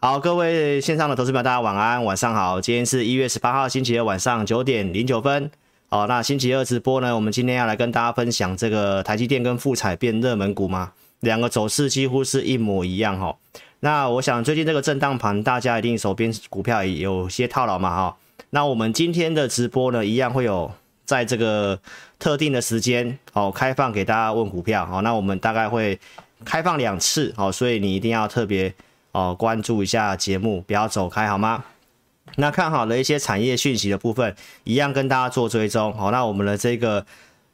好，各位线上的投资朋友，大家晚安，晚上好。今天是一月十八号星期二晚上九点零九分。好，那星期二直播呢，我们今天要来跟大家分享这个台积电跟富彩变热门股吗？两个走势几乎是一模一样哈。那我想最近这个震荡盘，大家一定手边股票也有些套牢嘛哈。那我们今天的直播呢，一样会有在这个特定的时间哦开放给大家问股票。好，那我们大概会开放两次，好，所以你一定要特别。哦，关注一下节目，不要走开好吗？那看好了一些产业讯息的部分，一样跟大家做追踪。好，那我们的这个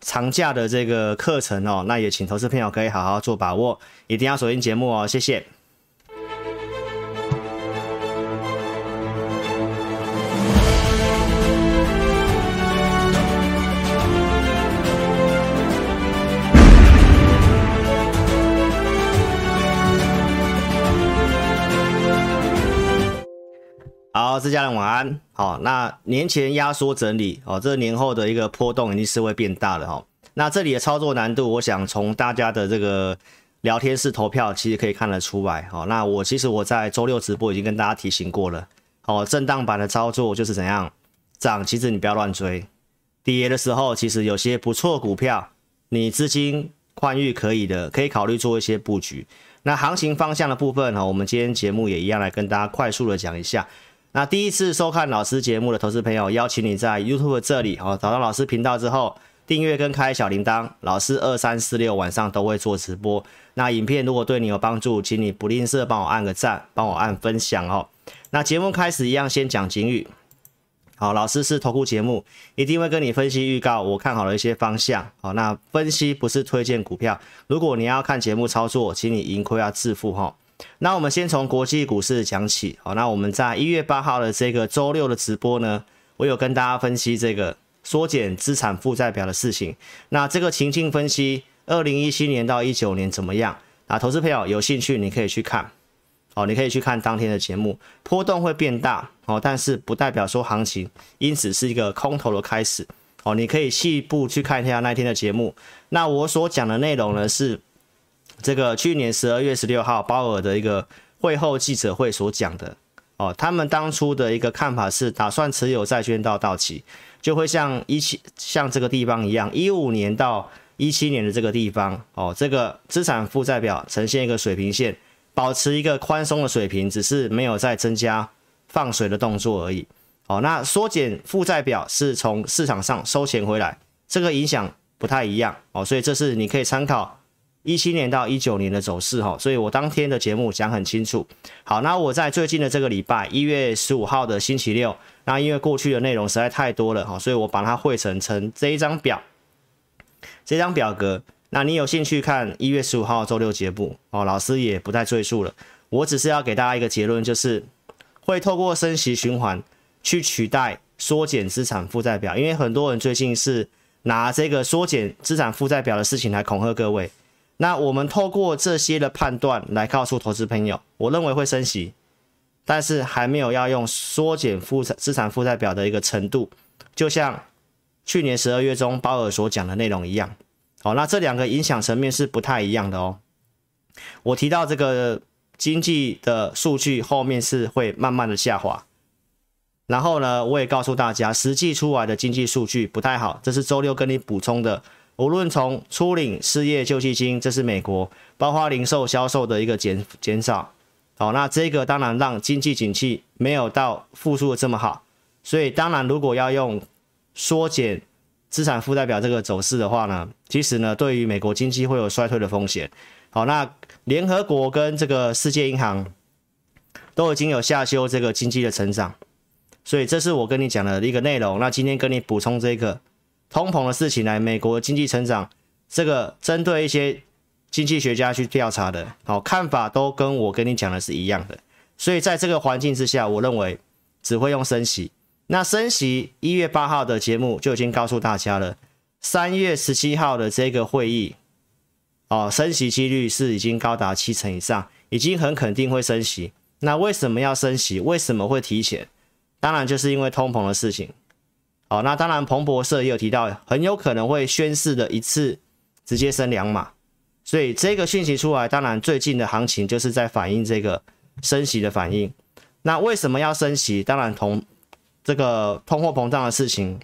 长假的这个课程哦，那也请投资朋友可以好好做把握，一定要锁定节目哦，谢谢。好，自家人晚安。好，那年前压缩整理哦，这年后的一个波动一定是会变大的哈。那这里的操作难度，我想从大家的这个聊天室投票其实可以看得出来。好，那我其实我在周六直播已经跟大家提醒过了。哦，震荡板的操作就是怎样涨，其实你不要乱追。跌的时候，其实有些不错股票，你资金宽裕可以的，可以考虑做一些布局。那行情方向的部分哈，我们今天节目也一样来跟大家快速的讲一下。那第一次收看老师节目的投资朋友，邀请你在 YouTube 这里哦，找到老师频道之后，订阅跟开小铃铛。老师二三四六晚上都会做直播。那影片如果对你有帮助，请你不吝啬帮我按个赞，帮我按分享哦。那节目开始一样，先讲警语。好，老师是投顾节目，一定会跟你分析预告，我看好了一些方向。好，那分析不是推荐股票。如果你要看节目操作，请你盈亏要自负哈。那我们先从国际股市讲起，好，那我们在一月八号的这个周六的直播呢，我有跟大家分析这个缩减资产负债表的事情。那这个情境分析，二零一七年到一九年怎么样？啊，投资朋友有兴趣你可以去看，哦，你可以去看当天的节目，波动会变大，哦，但是不代表说行情因此是一个空头的开始，哦，你可以细部去看一下那天的节目。那我所讲的内容呢是。这个去年十二月十六号鲍尔的一个会后记者会所讲的哦，他们当初的一个看法是打算持有债券到到期，就会像一七像这个地方一样，一五年到一七年的这个地方哦，这个资产负债表呈现一个水平线，保持一个宽松的水平，只是没有再增加放水的动作而已。哦，那缩减负债表是从市场上收钱回来，这个影响不太一样哦，所以这是你可以参考。一七年到一九年的走势哈，所以我当天的节目讲很清楚。好，那我在最近的这个礼拜一月十五号的星期六，那因为过去的内容实在太多了哈，所以我把它汇成成这一张表，这张表格。那你有兴趣看一月十五号周六节目哦，老师也不再赘述了。我只是要给大家一个结论，就是会透过升息循环去取代缩减资产负债表，因为很多人最近是拿这个缩减资产负债表的事情来恐吓各位。那我们透过这些的判断来告诉投资朋友，我认为会升息，但是还没有要用缩减负债资产负债表的一个程度，就像去年十二月中鲍尔所讲的内容一样。好，那这两个影响层面是不太一样的哦。我提到这个经济的数据后面是会慢慢的下滑，然后呢，我也告诉大家，实际出来的经济数据不太好，这是周六跟你补充的。无论从初领失业救济金，这是美国，包括零售销售的一个减减少，好，那这个当然让经济景气没有到复苏的这么好，所以当然如果要用缩减资产负债表这个走势的话呢，其实呢对于美国经济会有衰退的风险。好，那联合国跟这个世界银行都已经有下修这个经济的成长，所以这是我跟你讲的一个内容。那今天跟你补充这个。通膨的事情来，美国经济成长，这个针对一些经济学家去调查的，好看法都跟我跟你讲的是一样的。所以在这个环境之下，我认为只会用升息。那升息一月八号的节目就已经告诉大家了，三月十七号的这个会议，哦，升息几率是已经高达七成以上，已经很肯定会升息。那为什么要升息？为什么会提前？当然就是因为通膨的事情。好，那当然，彭博社也有提到，很有可能会宣示的一次直接升两码，所以这个讯息出来，当然最近的行情就是在反映这个升息的反应。那为什么要升息？当然同这个通货膨胀的事情。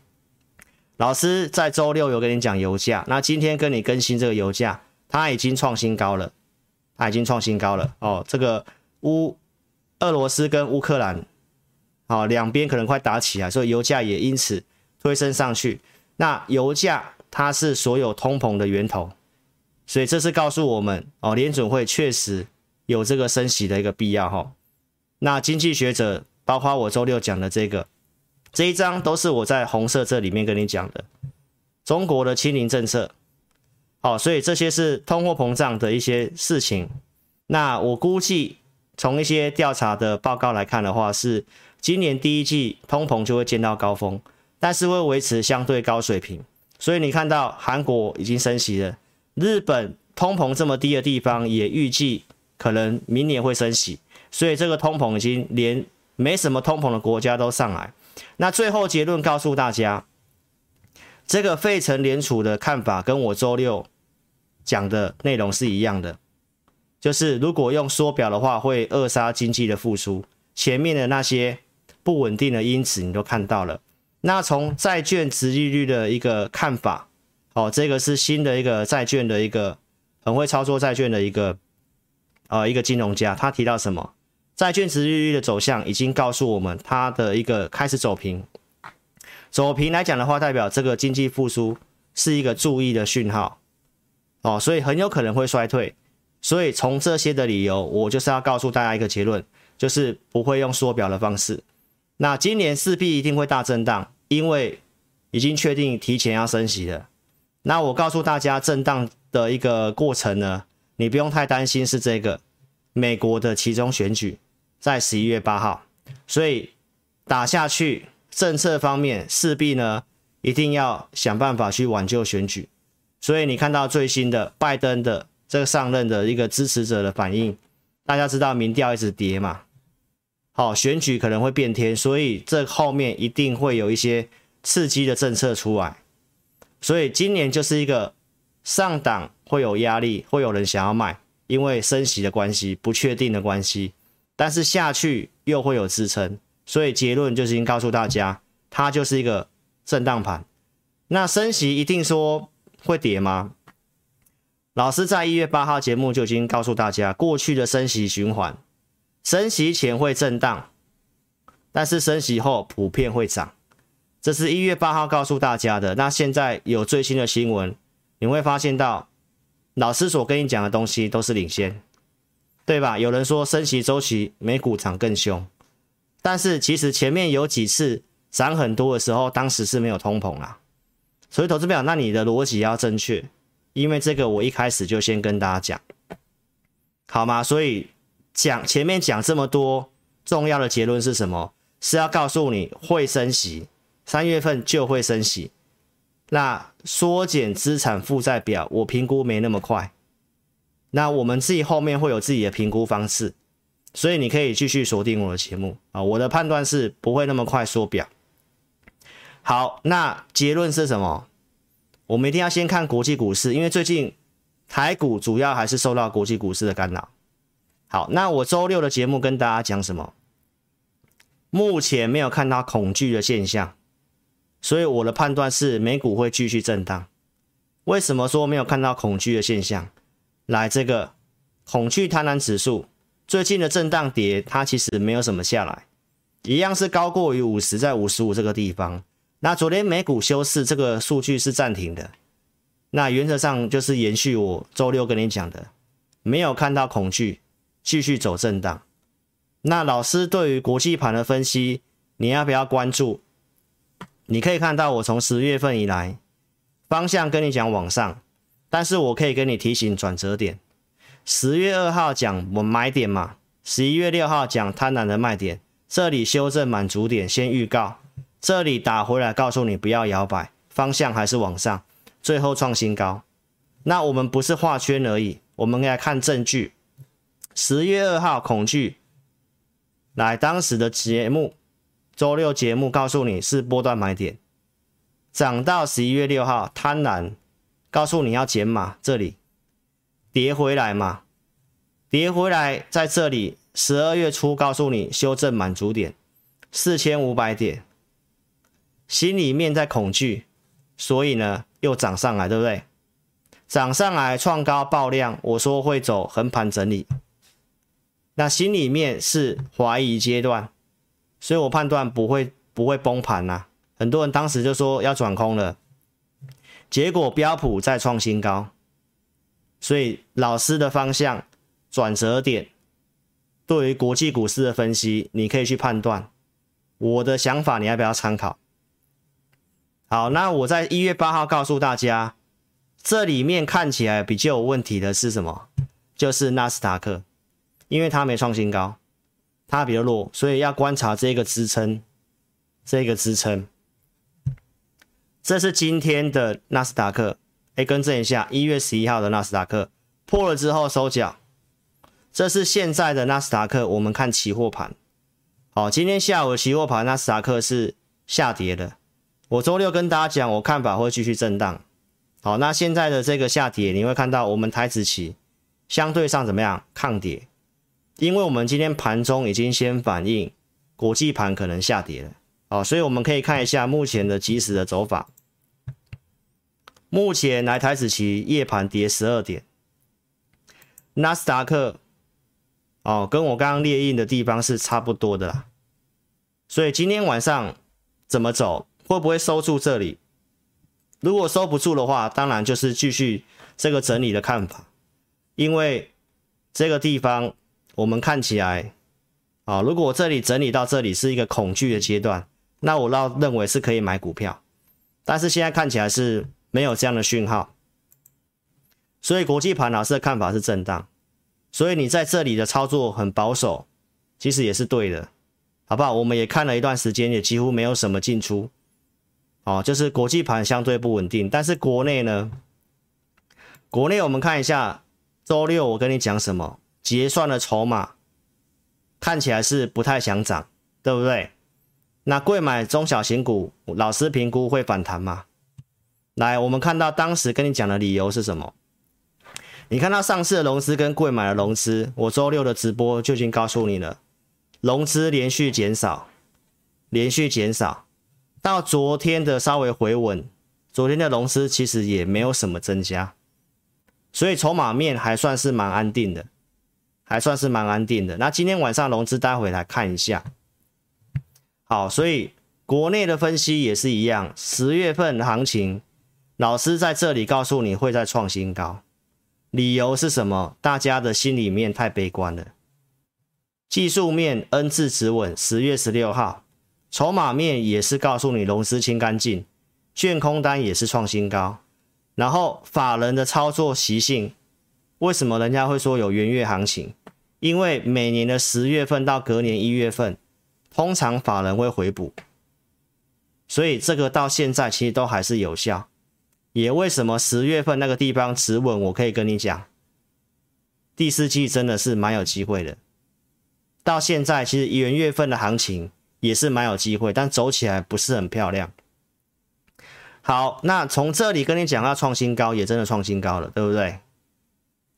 老师在周六有跟你讲油价，那今天跟你更新这个油价，它已经创新高了，它已经创新高了哦。这个乌俄罗斯跟乌克兰，哦，两边可能快打起来，所以油价也因此推升上去。那油价它是所有通膨的源头，所以这是告诉我们哦，联准会确实有这个升息的一个必要哈、哦。那经济学者，包括我周六讲的这个。这一张都是我在红色这里面跟你讲的，中国的清零政策，好，所以这些是通货膨胀的一些事情。那我估计从一些调查的报告来看的话，是今年第一季通膨就会见到高峰，但是会维持相对高水平。所以你看到韩国已经升息了，日本通膨这么低的地方也预计可能明年会升息，所以这个通膨已经连没什么通膨的国家都上来。那最后结论告诉大家，这个费城联储的看法跟我周六讲的内容是一样的，就是如果用缩表的话，会扼杀经济的复苏。前面的那些不稳定的因子你都看到了。那从债券殖利率的一个看法，哦，这个是新的一个债券的一个很会操作债券的一个呃一个金融家，他提到什么？债券殖利率的走向已经告诉我们，它的一个开始走平。走平来讲的话，代表这个经济复苏是一个注意的讯号哦，所以很有可能会衰退。所以从这些的理由，我就是要告诉大家一个结论，就是不会用缩表的方式。那今年势必一定会大震荡，因为已经确定提前要升息了。那我告诉大家，震荡的一个过程呢，你不用太担心是这个美国的其中选举。在十一月八号，所以打下去，政策方面势必呢一定要想办法去挽救选举。所以你看到最新的拜登的这个上任的一个支持者的反应，大家知道民调一直跌嘛，好，选举可能会变天，所以这后面一定会有一些刺激的政策出来。所以今年就是一个上档会有压力，会有人想要卖，因为升息的关系，不确定的关系。但是下去又会有支撑，所以结论就是已经告诉大家，它就是一个震荡盘。那升息一定说会跌吗？老师在一月八号节目就已经告诉大家，过去的升息循环，升息前会震荡，但是升息后普遍会涨。这是一月八号告诉大家的。那现在有最新的新闻，你会发现到老师所跟你讲的东西都是领先。对吧？有人说升息周期美股涨更凶，但是其实前面有几次涨很多的时候，当时是没有通膨啦。所以投资表，那你的逻辑要正确，因为这个我一开始就先跟大家讲，好吗？所以讲前面讲这么多重要的结论是什么？是要告诉你会升息，三月份就会升息。那缩减资产负债表，我评估没那么快。那我们自己后面会有自己的评估方式，所以你可以继续锁定我的节目啊。我的判断是不会那么快缩表。好，那结论是什么？我们一定要先看国际股市，因为最近台股主要还是受到国际股市的干扰。好，那我周六的节目跟大家讲什么？目前没有看到恐惧的现象，所以我的判断是美股会继续震荡。为什么说没有看到恐惧的现象？来，这个恐惧贪婪指数最近的震荡跌，它其实没有什么下来，一样是高过于五十，在五十五这个地方。那昨天美股休市，这个数据是暂停的。那原则上就是延续我周六跟你讲的，没有看到恐惧，继续走震荡。那老师对于国际盘的分析，你要不要关注？你可以看到我从十月份以来方向跟你讲往上。但是我可以跟你提醒转折点，十月二号讲我买点嘛，十一月六号讲贪婪的卖点，这里修正满足点先预告，这里打回来告诉你不要摇摆，方向还是往上，最后创新高。那我们不是画圈而已，我们来看证据。十月二号恐惧，来当时的节目，周六节目告诉你是波段买点，涨到十一月六号贪婪。告诉你要减码，这里。跌回来嘛，跌回来在这里十二月初告诉你修正满足点四千五百点，心里面在恐惧，所以呢又涨上来，对不对？涨上来创高爆量，我说会走横盘整理，那心里面是怀疑阶段，所以我判断不会不会崩盘呐、啊。很多人当时就说要转空了，结果标普再创新高，所以老师的方向转折点，对于国际股市的分析，你可以去判断。我的想法你要不要参考？好，那我在一月八号告诉大家。这里面看起来比较有问题的是什么？就是纳斯达克，因为它没创新高，它比较弱，所以要观察这个支撑，这个支撑。这是今天的纳斯达克，哎，更正一下，一月十一号的纳斯达克破了之后收脚。这是现在的纳斯达克，我们看期货盘。好，今天下午期货盘纳斯达克是下跌的。我周六跟大家讲，我看法会继续震荡。好，那现在的这个下跌，你会看到我们台指期相对上怎么样抗跌？因为我们今天盘中已经先反映国际盘可能下跌了，啊，所以我们可以看一下目前的即时的走法。目前来台指期夜盘跌十二点，纳斯达克哦，跟我刚刚列印的地方是差不多的啦，所以今天晚上怎么走，会不会收住这里？如果收不住的话，当然就是继续这个整理的看法，因为这个地方我们看起来，啊，如果我这里整理到这里是一个恐惧的阶段，那我倒认为是可以买股票，但是现在看起来是没有这样的讯号，所以国际盘老师的看法是震荡，所以你在这里的操作很保守，其实也是对的，好不好？我们也看了一段时间，也几乎没有什么进出。哦，就是国际盘相对不稳定，但是国内呢？国内我们看一下，周六我跟你讲什么？结算的筹码看起来是不太想涨，对不对？那贵买中小型股，老师评估会反弹吗？来，我们看到当时跟你讲的理由是什么？你看到上市的融资跟贵买的融资，我周六的直播就已经告诉你了，融资连续减少，连续减少。到昨天的稍微回稳，昨天的融资其实也没有什么增加，所以筹码面还算是蛮安定的，还算是蛮安定的。那今天晚上融资待会来看一下。好，所以国内的分析也是一样，十月份行情，老师在这里告诉你会再创新高，理由是什么？大家的心里面太悲观了。技术面 N 字止稳，十月十六号。筹码面也是告诉你融资清干净，券空单也是创新高，然后法人的操作习性，为什么人家会说有元月行情？因为每年的十月份到隔年一月份，通常法人会回补，所以这个到现在其实都还是有效。也为什么十月份那个地方持稳，我可以跟你讲，第四季真的是蛮有机会的。到现在其实元月份的行情。也是蛮有机会，但走起来不是很漂亮。好，那从这里跟你讲要创新高，也真的创新高了，对不对？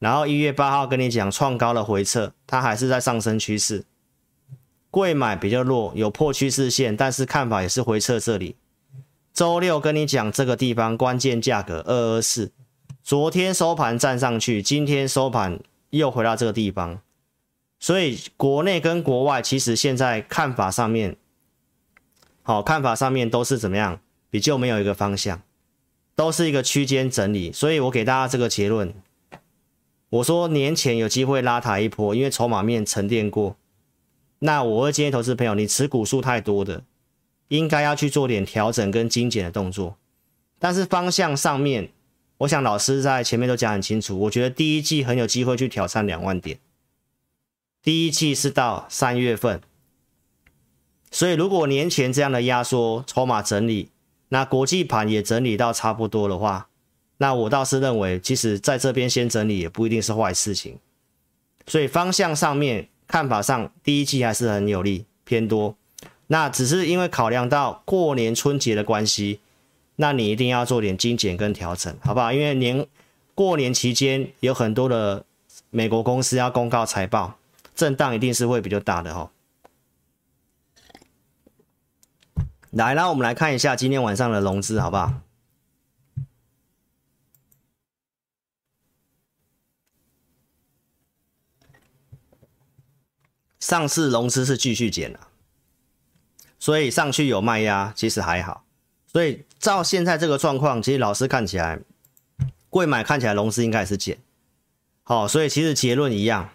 然后一月八号跟你讲创高的回撤，它还是在上升趋势。贵买比较弱，有破趋势线，但是看法也是回撤这里。周六跟你讲这个地方关键价格二二四，昨天收盘站上去，今天收盘又回到这个地方。所以国内跟国外其实现在看法上面，好，看法上面都是怎么样？比较没有一个方向，都是一个区间整理。所以我给大家这个结论，我说年前有机会拉抬一波，因为筹码面沉淀过。那我会建议投资朋友，你持股数太多的，应该要去做点调整跟精简的动作。但是方向上面，我想老师在前面都讲很清楚，我觉得第一季很有机会去挑战两万点。第一季是到三月份，所以如果年前这样的压缩筹码整理，那国际盘也整理到差不多的话，那我倒是认为，其实在这边先整理也不一定是坏事情。所以方向上面看法上，第一季还是很有利偏多。那只是因为考量到过年春节的关系，那你一定要做点精简跟调整，好不好？因为年过年期间有很多的美国公司要公告财报。震荡一定是会比较大的哈。来，那我们来看一下今天晚上的融资好不好？上次融资是继续减了，所以上去有卖压，其实还好。所以照现在这个状况，其实老师看起来，柜买看起来融资应该也是减。好，所以其实结论一样。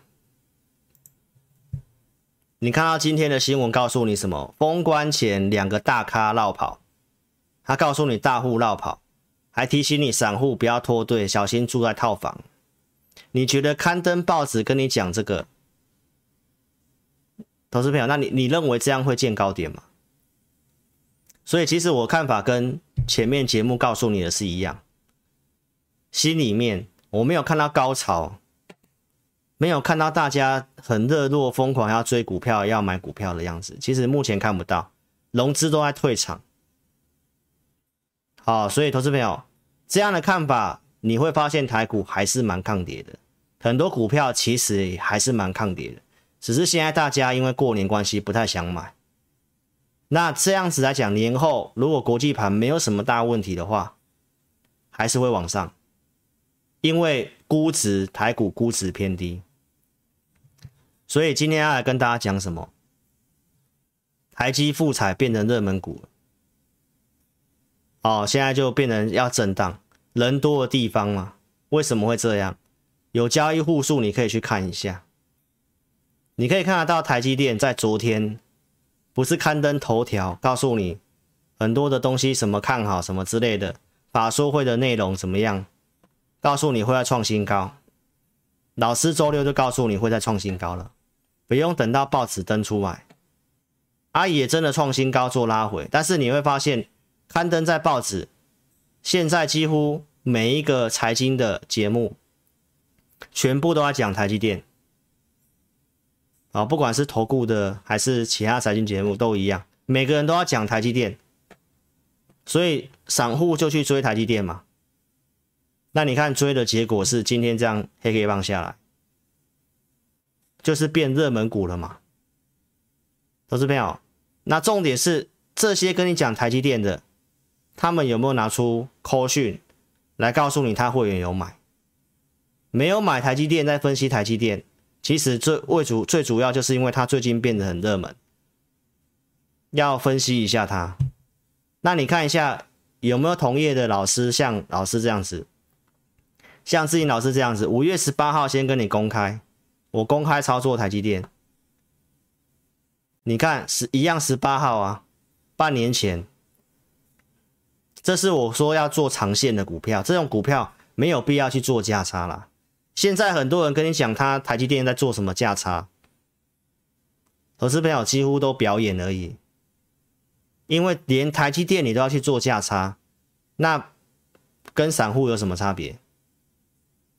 你看到今天的新闻告诉你什么？封关前两个大咖绕跑，他告诉你大户绕跑，还提醒你散户不要脱队，小心住在套房。你觉得刊登报纸跟你讲这个？投资朋友，那你你认为这样会见高点吗？所以其实我看法跟前面节目告诉你的是一样，心里面我没有看到高潮，没有看到大家很热络、疯狂要追股票、要买股票的样子。其实目前看不到，融资都在退场。好，所以投资朋友这样的看法，你会发现台股还是蛮抗跌的，很多股票其实还是蛮抗跌的。只是现在大家因为过年关系不太想买，那这样子来讲，年后如果国际盘没有什么大问题的话，还是会往上，因为估值台股估值偏低，所以今天要来跟大家讲什么？台积、复彩变成热门股了，哦，现在就变成要震荡，人多的地方嘛，为什么会这样？有交易户数，你可以去看一下。你可以看得到台积电在昨天不是刊登头条，告诉你很多的东西，什么看好什么之类的，法说会的内容怎么样？告诉你会再创新高，老师周六就告诉你会再创新高了，不用等到报纸登出来。阿姨也真的创新高做拉回，但是你会发现刊登在报纸，现在几乎每一个财经的节目全部都在讲台积电。啊，不管是投顾的还是其他财经节目都一样，每个人都要讲台积电，所以散户就去追台积电嘛。那你看追的结果是今天这样黑黑棒下来，就是变热门股了嘛。投资朋友，那重点是这些跟你讲台积电的，他们有没有拿出 c 讯来告诉你他会员有买？没有买台积电，在分析台积电。其实最为主最主要就是因为它最近变得很热门，要分析一下它。那你看一下有没有同业的老师像老师这样子，像志颖老师这样子，五月十八号先跟你公开，我公开操作台积电。你看是一样十八号啊，半年前，这是我说要做长线的股票，这种股票没有必要去做价差啦。现在很多人跟你讲，他台积电在做什么价差，投资朋友几乎都表演而已。因为连台积电你都要去做价差，那跟散户有什么差别？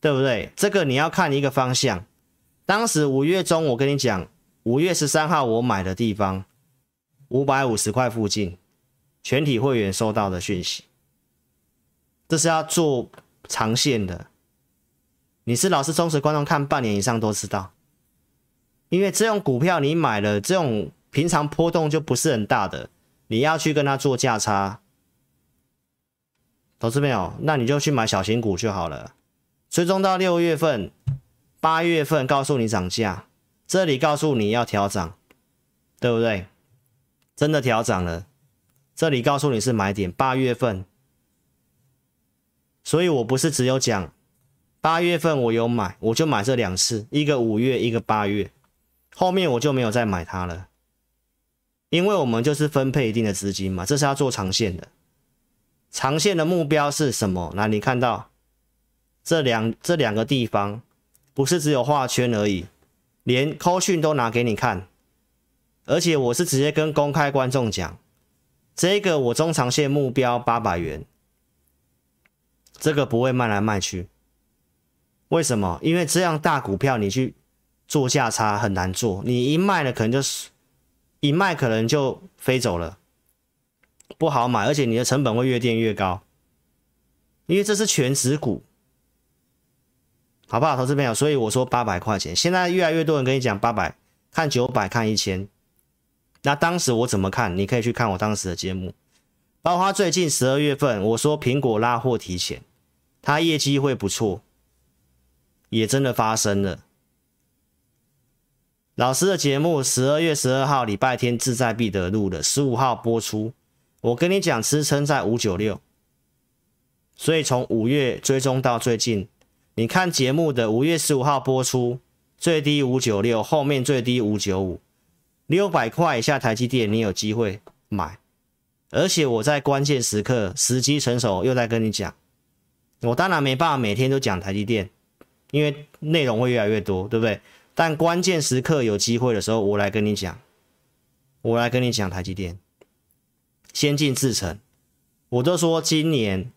对不对？这个你要看一个方向。当时五月中我跟你讲，五月十三号我买的地方五百五十块附近，全体会员收到的讯息，这是要做长线的。你是老师忠实观众，看半年以上都知道，因为这种股票你买了，这种平常波动就不是很大的，你要去跟他做价差，投资没有？那你就去买小型股就好了。最终到六月份、八月份告诉你涨价，这里告诉你要调涨，对不对？真的调涨了，这里告诉你是买点，八月份，所以我不是只有讲。八月份我有买，我就买这两次，一个五月，一个八月，后面我就没有再买它了，因为我们就是分配一定的资金嘛，这是要做长线的，长线的目标是什么？那你看到这两这两个地方，不是只有画圈而已，连扣讯都拿给你看，而且我是直接跟公开观众讲，这个我中长线目标八百元，这个不会卖来卖去。为什么？因为这样大股票你去做价差很难做，你一卖了可能就是一卖可能就飞走了，不好买，而且你的成本会越垫越高，因为这是全值股，好不好，投资朋友？所以我说八百块钱，现在越来越多人跟你讲八百，看九百，看一千。那当时我怎么看？你可以去看我当时的节目，包括最近十二月份，我说苹果拉货提前，它业绩会不错，也真的发生了。老师的节目十二月十二号礼拜天志在必得录的，十五号播出。我跟你讲，支撑在五九六，所以从五月追踪到最近。你看节目的五月十五号播出，最低五九六，后面最低五九五，六百块以下台积电你有机会买，而且我在关键时刻时机成熟又在跟你讲，我当然没办法每天都讲台积电，因为内容会越来越多，对不对？但关键时刻有机会的时候，我来跟你讲，我来跟你讲台积电，先进制程，我都说今年。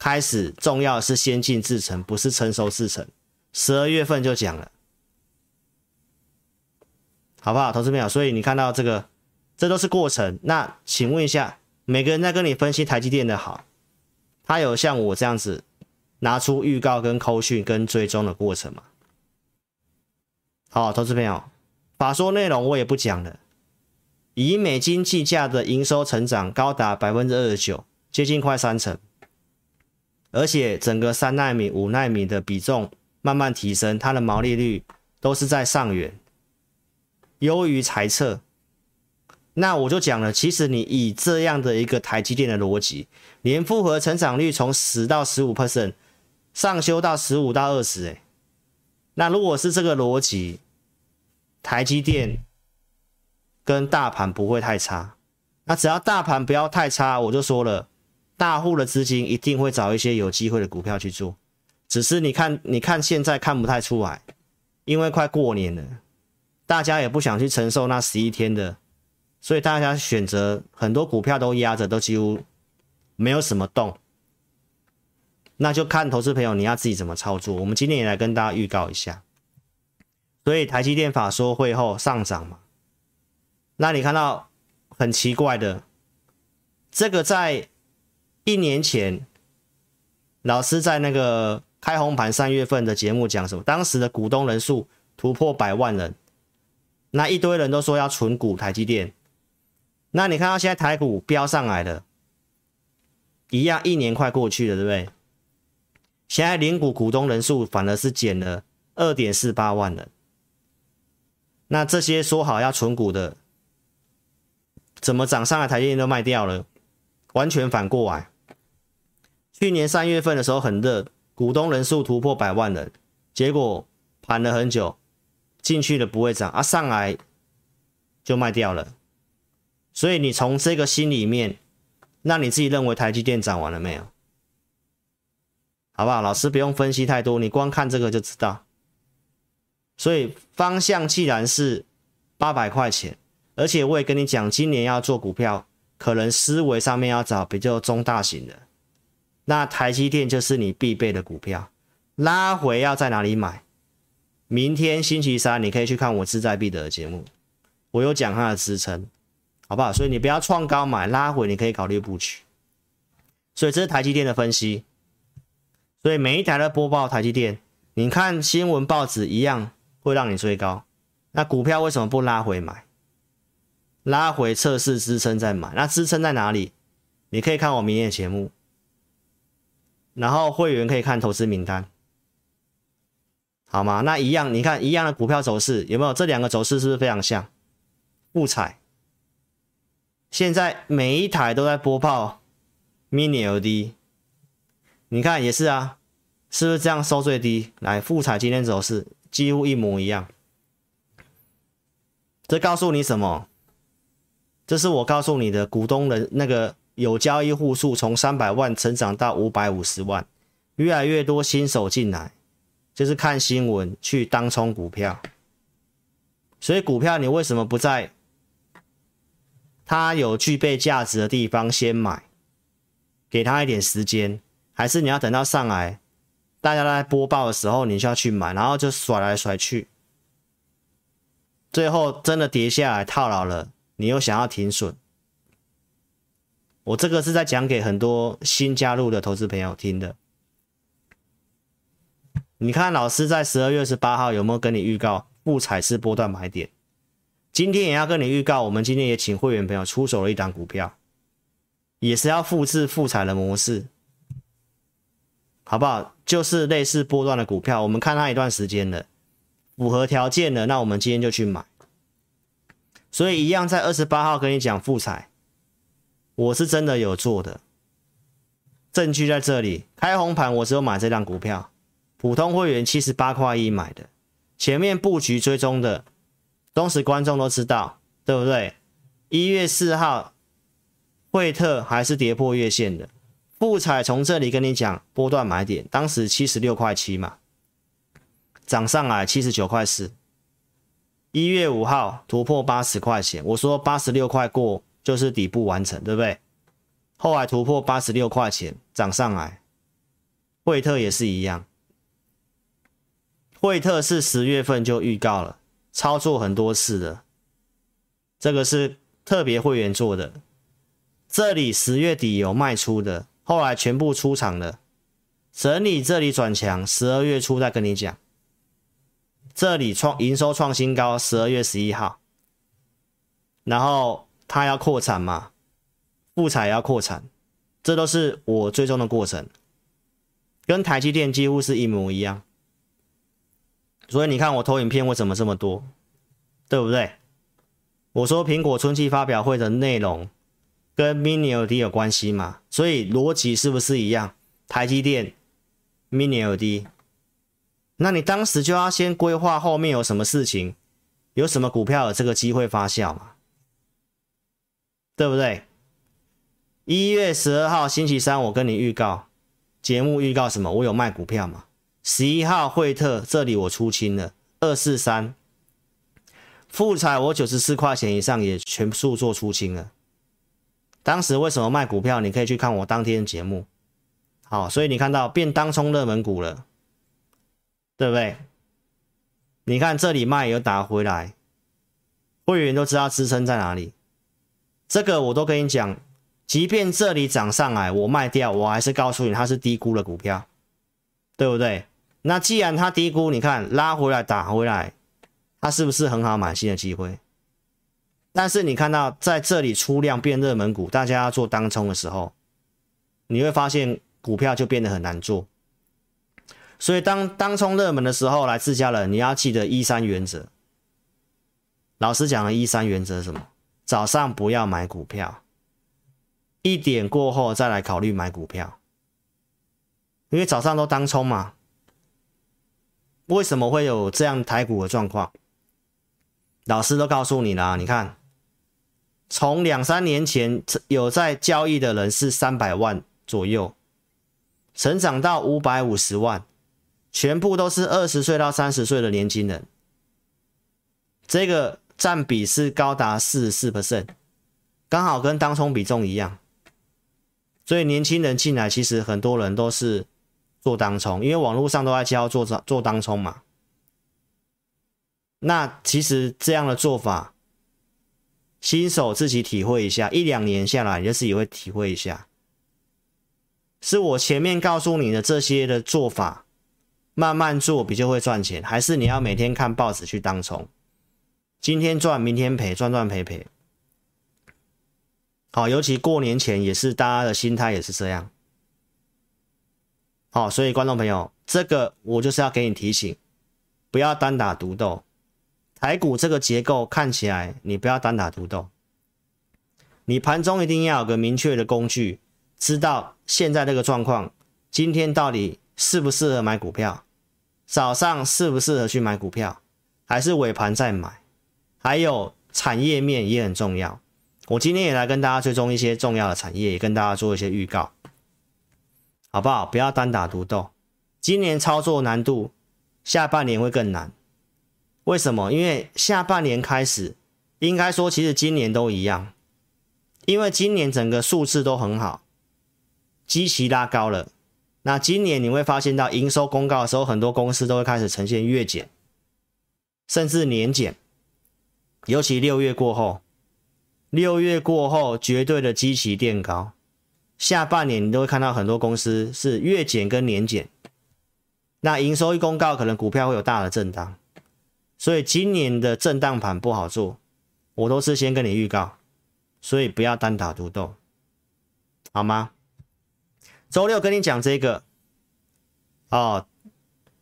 开始重要的是先进制程，不是成熟制程。十二月份就讲了，好不好，投资朋友？所以你看到这个，这都是过程。那请问一下，每个人在跟你分析台积电的好，他有像我这样子拿出预告、跟扣讯、跟追踪的过程嘛？好，投资朋友，法说内容我也不讲了。以美金计价的营收成长高达百分之二十九，接近快三成。而且整个三奈米、五奈米的比重慢慢提升，它的毛利率都是在上缘，优于财测。那我就讲了，其实你以这样的一个台积电的逻辑，年复合成长率从十到十五 percent 上修到十五到二十，哎，那如果是这个逻辑，台积电跟大盘不会太差。那只要大盘不要太差，我就说了。大户的资金一定会找一些有机会的股票去做，只是你看，你看现在看不太出来，因为快过年了，大家也不想去承受那十一天的，所以大家选择很多股票都压着，都几乎没有什么动。那就看投资朋友你要自己怎么操作。我们今天也来跟大家预告一下，所以台积电法说会后上涨嘛，那你看到很奇怪的，这个在。一年前，老师在那个开红盘三月份的节目讲什么？当时的股东人数突破百万人，那一堆人都说要存股台积电。那你看到现在台股飙上来了，一样一年快过去了，对不对？现在零股股东人数反而是减了二点四八万人。那这些说好要存股的，怎么涨上来台积电都卖掉了？完全反过来。去年三月份的时候很热，股东人数突破百万人，结果盘了很久，进去了不会涨啊，上来就卖掉了。所以你从这个心里面，那你自己认为台积电涨完了没有？好不好？老师不用分析太多，你光看这个就知道。所以方向既然是八百块钱，而且我也跟你讲，今年要做股票，可能思维上面要找比较中大型的。那台积电就是你必备的股票，拉回要在哪里买？明天星期三你可以去看我志在必得的节目，我有讲它的支撑，好不好？所以你不要创高买，拉回你可以考虑布局。所以这是台积电的分析，所以每一台的播报台积电，你看新闻报纸一样会让你追高。那股票为什么不拉回买？拉回测试支撑再买，那支撑在哪里？你可以看我明天的节目。然后会员可以看投资名单，好吗？那一样，你看一样的股票走势有没有？这两个走势是不是非常像？富彩现在每一台都在播报 Mini LED，你看也是啊，是不是这样收最低？来，富彩今天走势几乎一模一样，这告诉你什么？这是我告诉你的股东的那个。有交易户数从三百万成长到五百五十万，越来越多新手进来，就是看新闻去当冲股票。所以股票你为什么不在它有具备价值的地方先买？给他一点时间，还是你要等到上来，大家在播报的时候你就要去买，然后就甩来甩去，最后真的跌下来套牢了，你又想要停损。我这个是在讲给很多新加入的投资朋友听的。你看老师在十二月十八号有没有跟你预告富采是波段买点？今天也要跟你预告，我们今天也请会员朋友出手了一档股票，也是要复制富彩的模式，好不好？就是类似波段的股票，我们看它一段时间了，符合条件的，那我们今天就去买。所以一样在二十八号跟你讲复彩，我是真的有做的，证据在这里。开红盘我只有买这张股票，普通会员七十八块一买的，前面布局追踪的。忠实观众都知道，对不对？一月四号，惠特还是跌破月线的。富采从这里跟你讲波段买点，当时七十六块七嘛，涨上来七十九块四。一月五号突破八十块钱，我说八十六块过就是底部完成，对不对？后来突破八十六块钱，涨上来。惠特也是一样，惠特是十月份就预告了。操作很多次的，这个是特别会员做的。这里十月底有卖出的，后来全部出场了，整理这里转强，十二月初再跟你讲。这里创营收创新高，十二月十一号，然后它要扩产嘛，富采要扩产，这都是我追踪的过程，跟台积电几乎是一模一样。所以你看我投影片为什么这么多，对不对？我说苹果春季发表会的内容跟 Mini LED 有关系嘛，所以逻辑是不是一样？台积电 Mini LED，那你当时就要先规划后面有什么事情，有什么股票有这个机会发酵嘛，对不对？一月十二号星期三我跟你预告节目预告什么？我有卖股票嘛？十一号惠特这里我出清了二四三，富彩我九十四块钱以上也全数做出清了。当时为什么卖股票？你可以去看我当天的节目。好，所以你看到变当冲热门股了，对不对？你看这里卖有打回来，会员都知道支撑在哪里。这个我都跟你讲，即便这里涨上来我卖掉，我还是告诉你它是低估的股票，对不对？那既然它低估，你看拉回来打回来，它是不是很好买新的机会？但是你看到在这里出量变热门股，大家要做当冲的时候，你会发现股票就变得很难做。所以当当冲热门的时候，来自家人你要记得一三原则。老师讲的一三原则是什么？早上不要买股票，一点过后再来考虑买股票，因为早上都当冲嘛。为什么会有这样台股的状况？老师都告诉你了，你看，从两三年前有在交易的人是三百万左右，成长到五百五十万，全部都是二十岁到三十岁的年轻人，这个占比是高达四十四 percent，刚好跟当冲比重一样，所以年轻人进来，其实很多人都是。做当冲，因为网络上都在教做做当冲嘛。那其实这样的做法，新手自己体会一下，一两年下来，你就自己会体会一下。是我前面告诉你的这些的做法，慢慢做比较会赚钱，还是你要每天看报纸去当冲？今天赚，明天赔，赚赚赔赔。好，尤其过年前也是，大家的心态也是这样。好，所以观众朋友，这个我就是要给你提醒，不要单打独斗。台股这个结构看起来，你不要单打独斗，你盘中一定要有个明确的工具，知道现在这个状况，今天到底适不适合买股票，早上适不适合去买股票，还是尾盘再买，还有产业面也很重要。我今天也来跟大家追踪一些重要的产业，也跟大家做一些预告。好不好？不要单打独斗。今年操作难度，下半年会更难。为什么？因为下半年开始，应该说其实今年都一样。因为今年整个数字都很好，基期拉高了。那今年你会发现到营收公告的时候，很多公司都会开始呈现月减，甚至年减。尤其六月过后，六月过后绝对的基期垫高。下半年你都会看到很多公司是月减跟年减，那营收一公告，可能股票会有大的震荡，所以今年的震荡盘不好做，我都是先跟你预告，所以不要单打独斗，好吗？周六跟你讲这个，哦，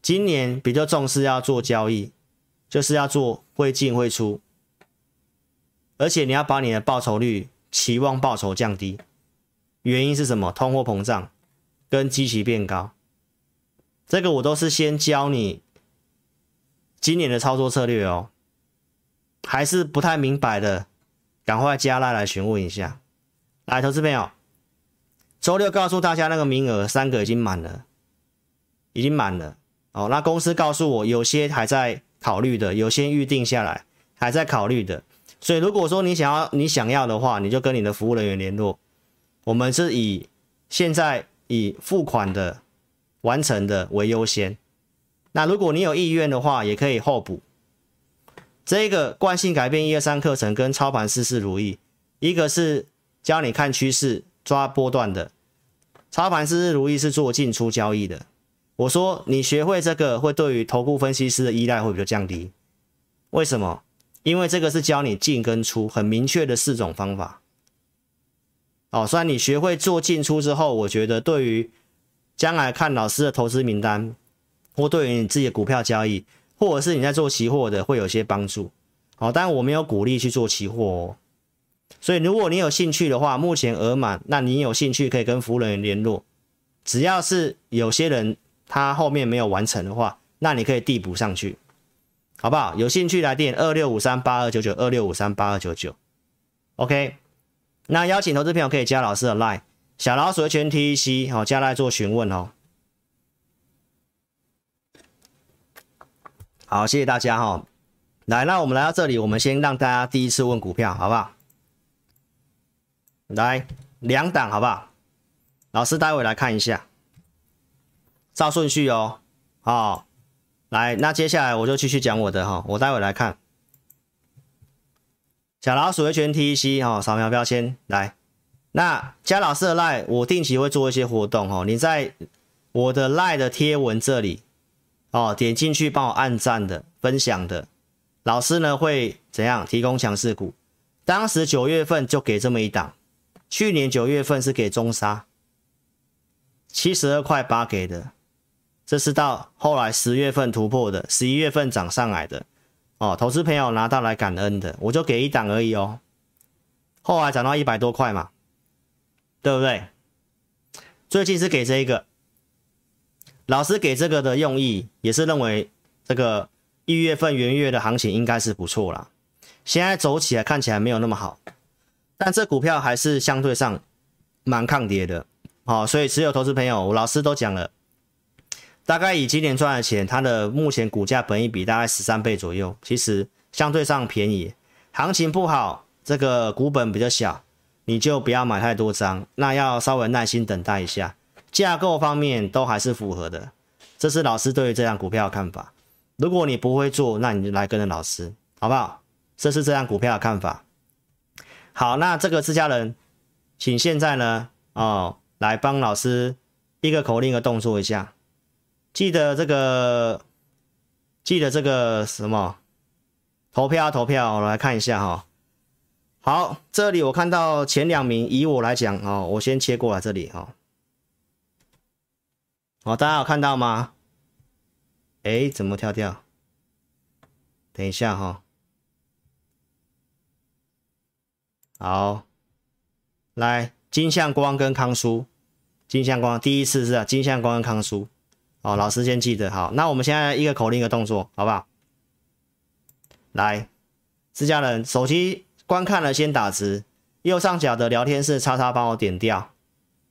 今年比较重视要做交易，就是要做会进会出，而且你要把你的报酬率、期望报酬降低，原因是什么？通货膨胀跟基期变高。这个我都是先教你今年的操作策略哦，还是不太明白的，赶快加赖来询问一下。来，投资朋友，周六告诉大家那个名额三个已经满了，已经满了哦。那公司告诉我有些还在考虑的，有些预定下来还在考虑的。所以如果说你想要你想要的话，你就跟你的服务人员联络。我们是以现在以付款的。完成的为优先。那如果你有意愿的话，也可以候补。这个惯性改变一二三课程跟操盘事事如意，一个是教你看趋势、抓波段的，操盘事事如意是做进出交易的。我说你学会这个，会对于投顾分析师的依赖会比较降低。为什么？因为这个是教你进跟出很明确的四种方法。哦，虽然你学会做进出之后，我觉得对于将来看老师的投资名单，或对于你自己的股票交易，或者是你在做期货的，会有些帮助。好，但我没有鼓励去做期货哦。所以如果你有兴趣的话，目前额满，那你有兴趣可以跟服务人员联络。只要是有些人他后面没有完成的话，那你可以递补上去，好不好？有兴趣来电二六五三八二九九二六五三八二九九。OK，那邀请投资朋友可以加老师的 Line。小老鼠的全 T E C 好，加来做询问哦。好，谢谢大家哈。来，那我们来到这里，我们先让大家第一次问股票，好不好？来，两档，好不好？老师待会来看一下，照顺序哦。好，来，那接下来我就继续讲我的哈。我待会来看小老鼠的全 T E C 哈，扫描标签来。那加老师的 Lie，我定期会做一些活动哦。你在我的 Lie 的贴文这里哦，点进去帮我按赞的、分享的，老师呢会怎样提供强势股？当时九月份就给这么一档，去年九月份是给中沙，七十二块八给的，这是到后来十月份突破的，十一月份涨上来的哦。投资朋友拿到来感恩的，我就给一档而已哦。后来涨到一百多块嘛。对不对？最近是给这一个老师给这个的用意，也是认为这个一月份元月的行情应该是不错啦。现在走起来看起来没有那么好，但这股票还是相对上蛮抗跌的。好，所以持有投资朋友，我老师都讲了，大概以今年赚的钱，它的目前股价本益比大概十三倍左右，其实相对上便宜。行情不好，这个股本比较小。你就不要买太多张，那要稍微耐心等待一下，架构方面都还是符合的，这是老师对于这张股票的看法。如果你不会做，那你就来跟着老师，好不好？这是这张股票的看法。好，那这个自家人，请现在呢，哦，来帮老师一个口令的动作一下，记得这个，记得这个什么，投票投票，我来看一下哈、哦。好，这里我看到前两名，以我来讲哦，我先切过来这里哈。哦，大家有看到吗？哎，怎么跳跳？等一下哈。好，来金相光跟康叔，金相光第一次是啊，金相光跟康叔。哦，老师先记得好，那我们现在一个口令一个动作，好不好？来，自家人手机。观看了先打字，右上角的聊天室叉叉帮我点掉，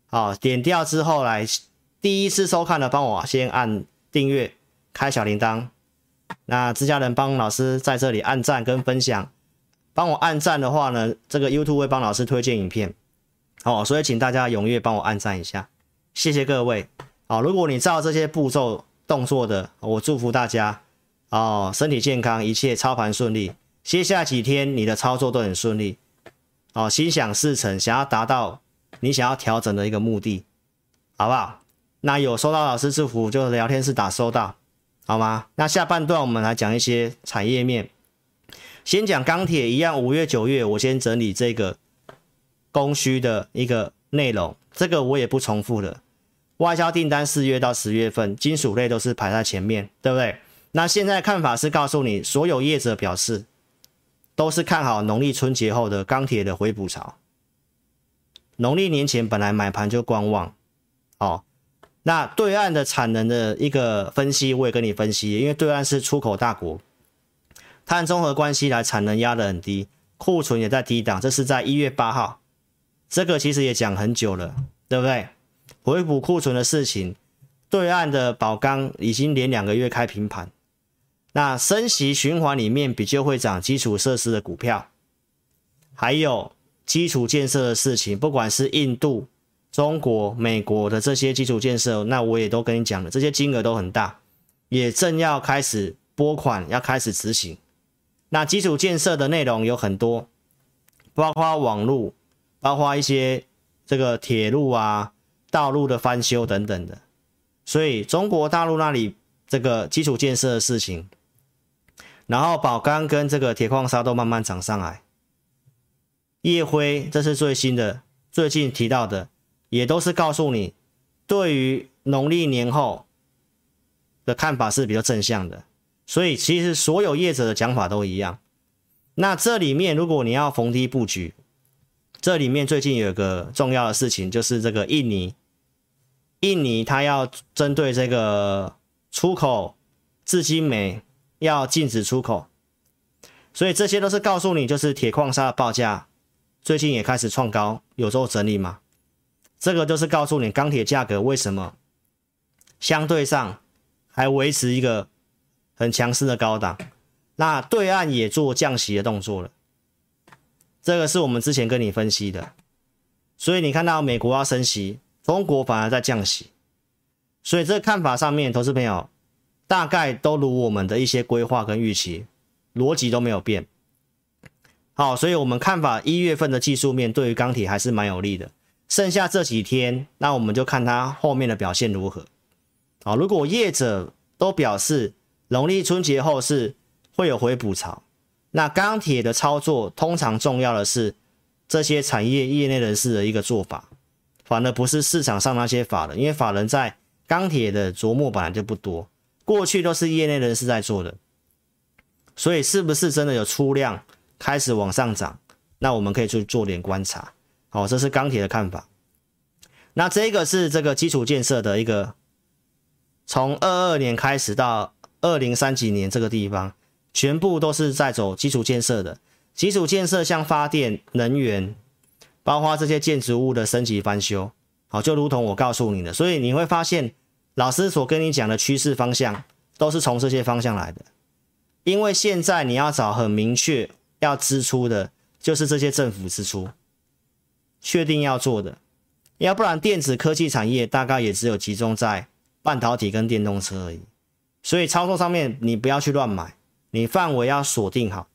好，点掉之后来第一次收看的帮我先按订阅，开小铃铛。那自家人帮老师在这里按赞跟分享，帮我按赞的话呢，这个 YouTube 会帮老师推荐影片，好，所以请大家踊跃帮我按赞一下，谢谢各位。好，如果你照这些步骤动作的，我祝福大家哦，身体健康，一切操盘顺利。接下来几天你的操作都很顺利，哦，心想事成，想要达到你想要调整的一个目的，好不好？那有收到老师祝福，就聊天室打收到，好吗？那下半段我们来讲一些产业面，先讲钢铁一样，五月九月我先整理这个供需的一个内容，这个我也不重复了。外销订单四月到十月份，金属类都是排在前面，对不对？那现在看法是告诉你，所有业者表示都是看好农历春节后的钢铁的回补潮。农历年前本来买盘就观望，哦，那对岸的产能的一个分析我也跟你分析，因为对岸是出口大国，碳中和关系来产能压得很低，库存也在低档，这是在一月八号，这个其实也讲很久了，对不对？回补库存的事情，对岸的宝钢已经连两个月开平盘。那升息循环里面比较会涨基础设施的股票，还有基础建设的事情，不管是印度、中国、美国的这些基础建设，那我也都跟你讲了，这些金额都很大，也正要开始拨款，要开始执行。那基础建设的内容有很多，包括网络，包括一些这个铁路啊。道路的翻修等等的，所以中国大陆那里这个基础建设的事情，然后宝钢跟这个铁矿砂都慢慢涨上来，叶辉这是最新的，最近提到的，也都是告诉你，对于农历年后的看法是比较正向的，所以其实所有业者的讲法都一样。那这里面如果你要逢低布局，这里面最近有一个重要的事情，就是这个印尼。印尼它要针对这个出口至今煤要禁止出口，所以这些都是告诉你，就是铁矿砂的报价最近也开始创高，有时候整理嘛。这个就是告诉你钢铁价格为什么相对上还维持一个很强势的高档。那对岸也做降息的动作了，这个是我们之前跟你分析的，所以你看到美国要升息。中国反而在降息，所以这个看法上面，投资朋友大概都如我们的一些规划跟预期，逻辑都没有变。好，所以我们看法一月份的技术面对于钢铁还是蛮有利的。剩下这几天，那我们就看它后面的表现如何。好，如果业者都表示农历春节后是会有回补潮，那钢铁的操作通常重要的是这些产业业内人士的一个做法。反而不是市场上那些法人，因为法人在钢铁的琢磨本来就不多，过去都是业内人士在做的，所以是不是真的有出量开始往上涨？那我们可以去做点观察。哦，这是钢铁的看法。那这个是这个基础建设的一个，从二二年开始到二零三几年这个地方，全部都是在走基础建设的。基础建设像发电、能源。包括这些建筑物的升级翻修，好，就如同我告诉你的，所以你会发现老师所跟你讲的趋势方向都是从这些方向来的。因为现在你要找很明确要支出的，就是这些政府支出，确定要做的，要不然电子科技产业大概也只有集中在半导体跟电动车而已。所以操作上面你不要去乱买，你范围要锁定好。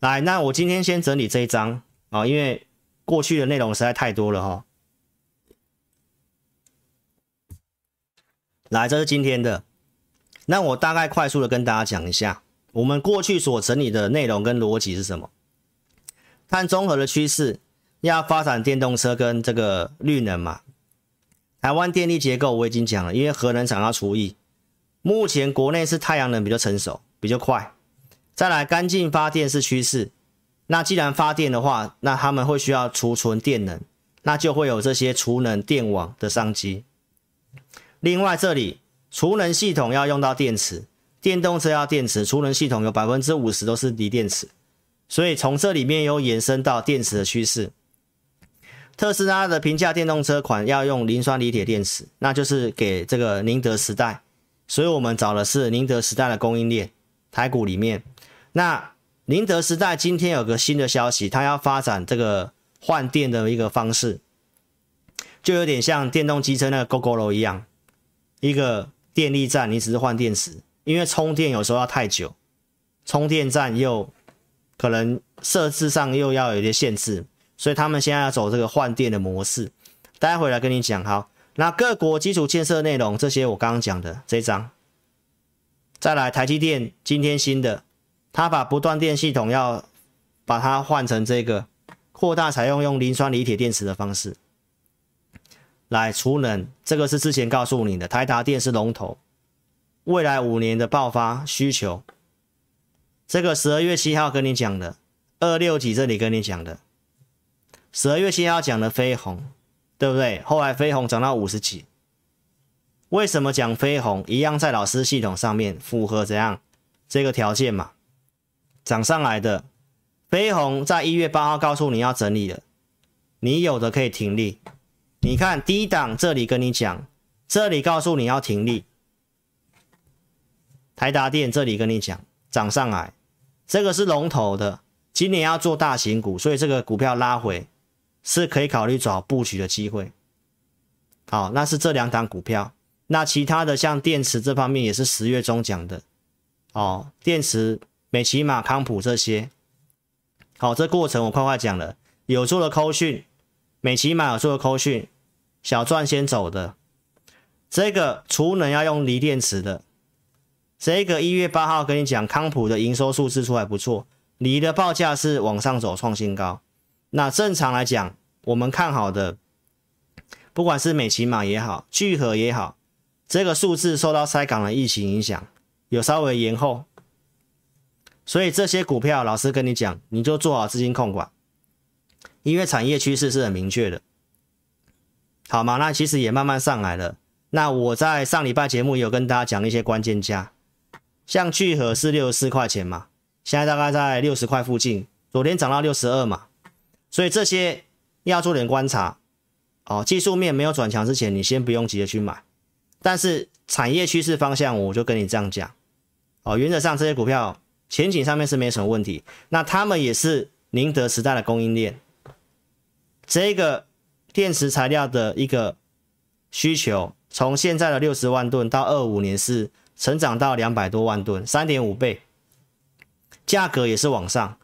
来，那我今天先整理这一张。啊，因为过去的内容实在太多了哈。来，这是今天的，那我大概快速的跟大家讲一下，我们过去所整理的内容跟逻辑是什么？碳中和的趋势要发展电动车跟这个绿能嘛。台湾电力结构我已经讲了，因为核能厂要除役，目前国内是太阳能比较成熟，比较快。再来，干净发电是趋势。那既然发电的话，那他们会需要储存电能，那就会有这些储能电网的商机。另外，这里储能系统要用到电池，电动车要电池，储能系统有百分之五十都是锂电池，所以从这里面又延伸到电池的趋势。特斯拉的平价电动车款要用磷酸锂铁电池，那就是给这个宁德时代，所以我们找的是宁德时代的供应链，台股里面那。宁德时代今天有个新的消息，它要发展这个换电的一个方式，就有点像电动机车那个 g o g o 一样，一个电力站，你只是换电池，因为充电有时候要太久，充电站又可能设置上又要有一些限制，所以他们现在要走这个换电的模式。待会来跟你讲，好，那各国基础建设内容这些我刚刚讲的这一张，再来台积电今天新的，它把不断电系统要把它换成这个扩大采用用磷酸锂铁电池的方式来储能，这个是之前告诉你的，台达电是龙头，未来五年的爆发需求，这个十二月七号跟你讲的，二六几这里跟你讲的，十二月七号讲的飞鸿。对不对？后来飞鸿涨到五十几，为什么讲飞鸿？一样在老师系统上面符合怎样这个条件嘛？涨上来的飞鸿在一月八号告诉你要整理了，你有的可以停利。你看低档这里跟你讲，这里告诉你要停利。台达电这里跟你讲涨上来，这个是龙头的，今年要做大型股，所以这个股票拉回。是可以考虑找布局的机会，好，那是这两档股票。那其他的像电池这方面也是十月中讲的，哦，电池、美琪玛、康普这些，好，这过程我快快讲了。有做的扣讯，美琪玛有做的扣讯，小赚先走的。这个储能要用锂电池的，这个一月八号跟你讲，康普的营收数字出来不错，锂的报价是往上走创新高。那正常来讲，我们看好的，不管是美骑马也好，聚合也好，这个数字受到塞港的疫情影响，有稍微延后，所以这些股票，老师跟你讲，你就做好资金控管，因为产业趋势是很明确的，好吗？那其实也慢慢上来了。那我在上礼拜节目有跟大家讲一些关键价，像聚合是六十四块钱嘛，现在大概在六十块附近，昨天涨到六十二嘛。所以这些要做点观察哦，技术面没有转强之前，你先不用急着去买。但是产业趋势方向，我就跟你这样讲哦，原则上这些股票前景上面是没什么问题。那他们也是宁德时代的供应链，这个电池材料的一个需求，从现在的六十万吨到二五年是成长到两百多万吨，三点五倍，价格也是往上。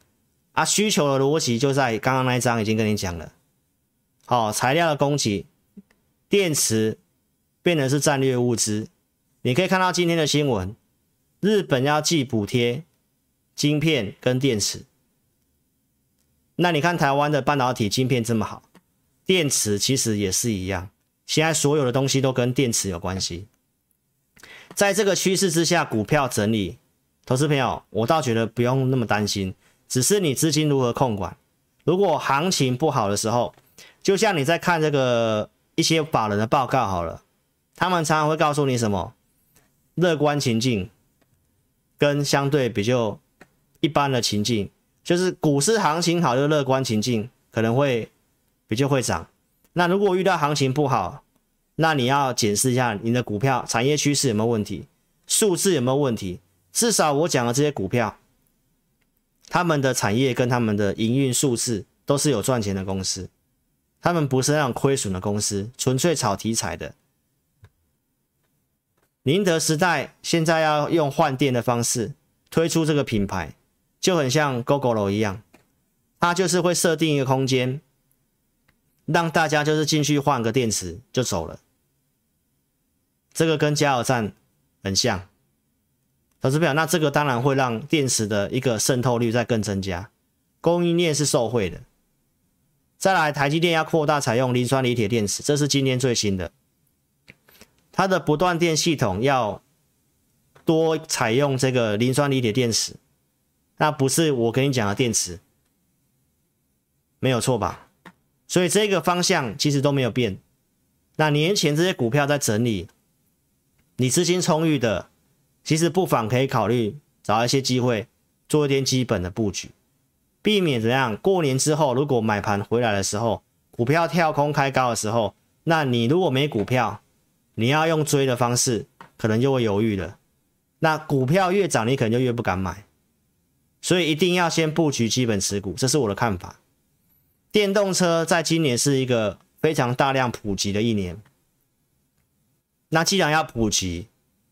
啊，需求的逻辑就在刚刚那一章已经跟你讲了。好，材料的供给，电池变成是战略物资。你可以看到今天的新闻，日本要寄补贴晶片跟电池。那你看台湾的半导体晶片这么好，电池其实也是一样。现在所有的东西都跟电池有关系。在这个趋势之下，股票整理，投资朋友，我倒觉得不用那么担心。只是你资金如何控管？如果行情不好的时候，就像你在看这个一些法人的报告好了，他们常常会告诉你什么乐观情境跟相对比较一般的情境，就是股市行情好就乐观情境可能会比较会涨。那如果遇到行情不好，那你要检视一下你的股票产业趋势有没有问题，数字有没有问题。至少我讲的这些股票。他们的产业跟他们的营运数字都是有赚钱的公司，他们不是那种亏损的公司，纯粹炒题材的。宁德时代现在要用换电的方式推出这个品牌，就很像 Gogoro 一样，它就是会设定一个空间，让大家就是进去换个电池就走了。这个跟加油站很像。投资票，那这个当然会让电池的一个渗透率再更增加，供应链是受惠的。再来，台积电要扩大采用磷酸锂铁电池，这是今天最新的。它的不断电系统要多采用这个磷酸锂铁电池，那不是我跟你讲的电池，没有错吧？所以这个方向其实都没有变。那年前这些股票在整理，你资金充裕的。其实不妨可以考虑找一些机会做一点基本的布局，避免怎样？过年之后如果买盘回来的时候，股票跳空开高的时候，那你如果没股票，你要用追的方式，可能就会犹豫了。那股票越涨，你可能就越不敢买。所以一定要先布局基本持股，这是我的看法。电动车在今年是一个非常大量普及的一年。那既然要普及，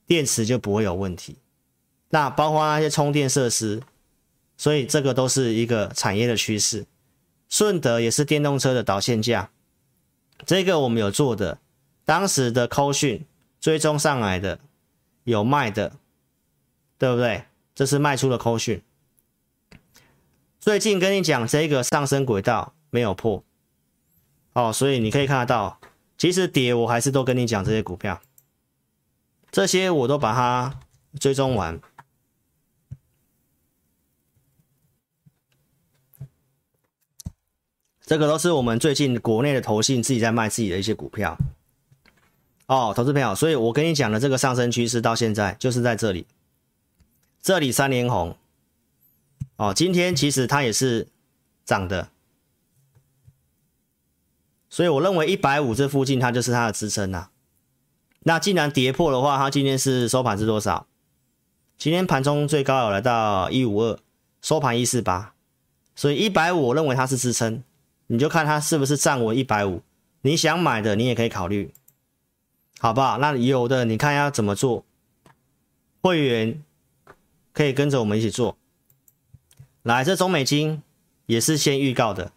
电池就不会有问题，那包括那些充电设施，所以这个都是一个产业的趋势。顺德也是电动车的导线架，这个我们有做的，当时的扣讯追踪上来的有卖的，对不对？这是卖出的扣讯。最近跟你讲这个上升轨道没有破，哦，所以你可以看得到，即使跌我还是都跟你讲这些股票，这些我都把它追踪完。这个都是我们最近国内的投信自己在卖自己的一些股票，哦，投资朋友，所以我跟你讲的这个上升趋势到现在就是在这里，这里三连红，哦，今天其实它也是涨的，所以我认为一百五这附近它就是它的支撑呐、那既然跌破的话，它今天是收盘是多少？今天盘中最高有来到一五二，收盘一四八，所以一百五我认为它是支撑。你就看它是不是站稳一百五，你想买的你也可以考虑，好不好？那有的你看要怎么做，会员可以跟着我们一起做。来，这中美金也是先预告的，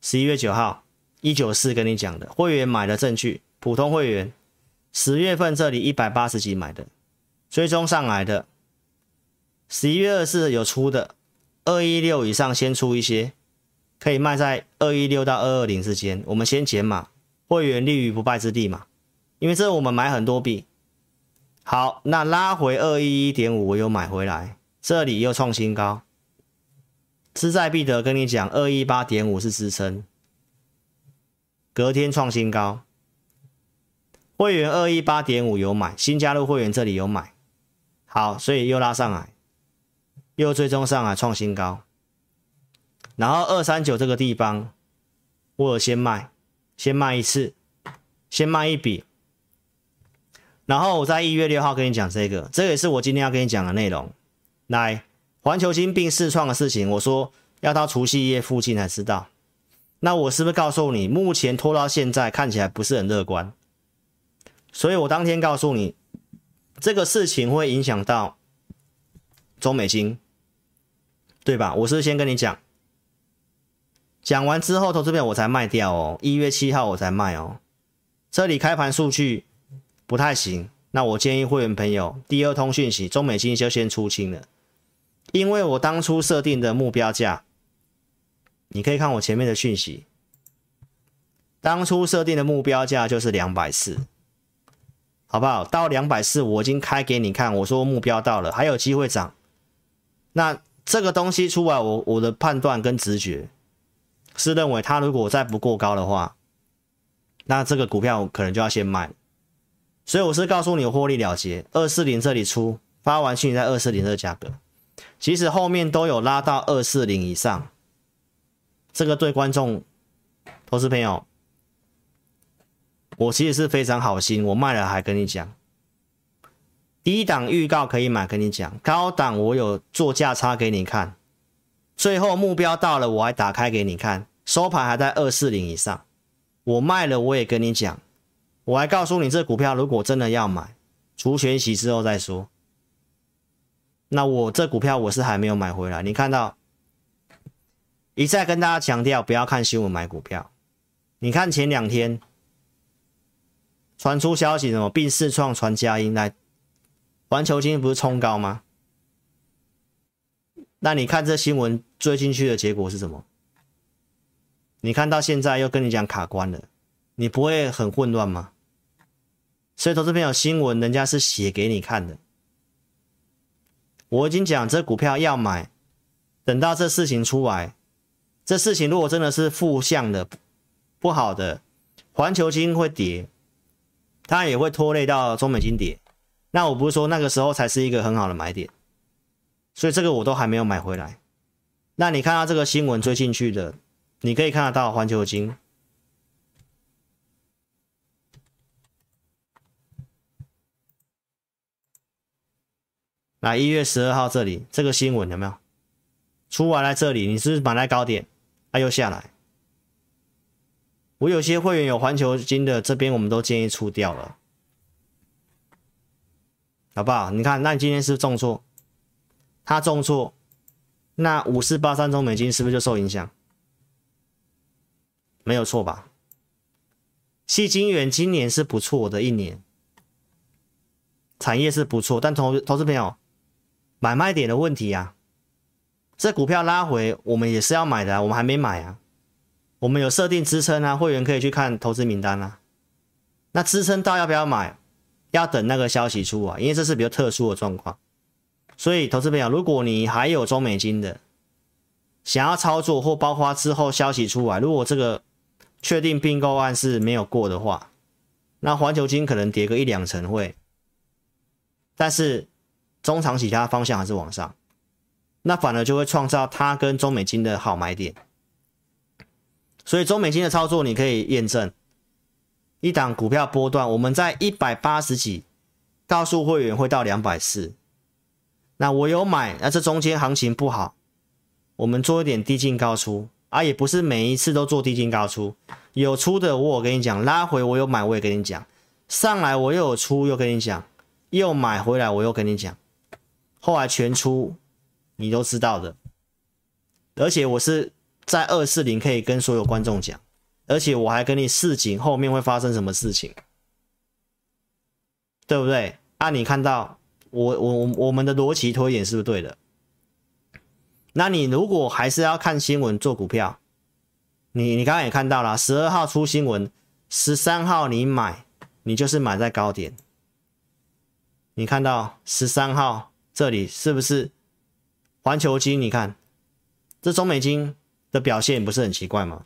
十一月九号一九四跟你讲的，会员买的证据，普通会员十月份这里一百八十几买的，追踪上来的，十一月二十四有出的，二一六以上先出一些。可以卖在二一六到二二零之间，我们先减码，会员立于不败之地嘛。因为这我们买很多笔，好，那拉回二一一点五，我又买回来，这里又创新高，志在必得。跟你讲，二一八点五是支撑，隔天创新高，会员二一八点五有买，新加入会员这里有买，好，所以又拉上来，又追踪上来创新高。然后二三九这个地方，我先卖，先卖一次，先卖一笔。然后我在一月六号跟你讲这个，这个也是我今天要跟你讲的内容。来，环球金并试创的事情，我说要到除夕夜附近才知道。那我是不是告诉你，目前拖到现在看起来不是很乐观？所以我当天告诉你，这个事情会影响到中美金，对吧？我是先跟你讲。讲完之后，投资票我才卖掉哦。一月七号我才卖哦。这里开盘数据不太行，那我建议会员朋友第二通讯息，中美金就先出清了，因为我当初设定的目标价，你可以看我前面的讯息，当初设定的目标价就是两百四，好不好？到两百四我已经开给你看，我说目标到了，还有机会涨。那这个东西出来我，我的判断跟直觉。是认为它如果再不过高的话，那这个股票可能就要先卖。所以我是告诉你获利了结，二四零这里出发完讯在二四零这个价格，其实后面都有拉到二四零以上。这个对观众、投资朋友，我其实是非常好心，我卖了还跟你讲，低档预告可以买，跟你讲，高档我有做价差给你看。最后目标到了，我还打开给你看，收盘还在二四零以上。我卖了，我也跟你讲，我还告诉你，这股票如果真的要买，除权息之后再说。那我这股票我是还没有买回来。你看到一再跟大家强调，不要看新闻买股票。你看前两天传出消息，什么并世创传佳音来，环球金不是冲高吗？那你看这新闻追进去的结果是什么？你看到现在又跟你讲卡关了，你不会很混乱吗？所以投资朋友，新闻人家是写给你看的。我已经讲这股票要买，等到这事情出来，这事情如果真的是负向的、不好的，环球金会跌，它也会拖累到中美金跌。那我不是说那个时候才是一个很好的买点。所以这个我都还没有买回来。那你看到这个新闻追进去的，你可以看得到环球金。来，一月十二号这里这个新闻有没有？出完来这里，你是不是买在高点，它、啊、又下来。我有些会员有环球金的，这边我们都建议出掉了，好不好？你看，那你今天是不是重挫？他重挫，那五四八三中美金是不是就受影响？没有错吧？细金元今年是不错的一年，产业是不错，但投投资朋友买卖点的问题啊，这股票拉回我们也是要买的，我们还没买啊，我们有设定支撑啊，会员可以去看投资名单啊，那支撑到要不要买？要等那个消息出啊，因为这是比较特殊的状况，所以投资朋友，如果你还有中美金的，想要操作或包括之后消息出来，如果这个确定并购案是没有过的话，那环球金可能跌个一两成会，但是中长期它方向还是往上，那反而就会创造它跟中美金的好买点，所以中美金的操作你可以验证。一档股票波段，我们在一百八十几，告诉会员会到两百四，那我有买，那这中间行情不好，我们做一点低进高出。啊，也不是每一次都做低进高出，有出的我跟你讲，拉回我有买我也跟你讲，上来我又有出又跟你讲，又买回来我又跟你讲，后来全出你都知道的，而且我是在二四零可以跟所有观众讲。而且我还跟你示警，后面会发生什么事情，对不对？啊，你看到我我我们的逻辑推演是不是对的？那你如果还是要看新闻做股票，你你刚刚也看到了，十二号出新闻，十三号你买，你就是买在高点。你看到十三号这里是不是环球金？你看这中美金的表现不是很奇怪吗？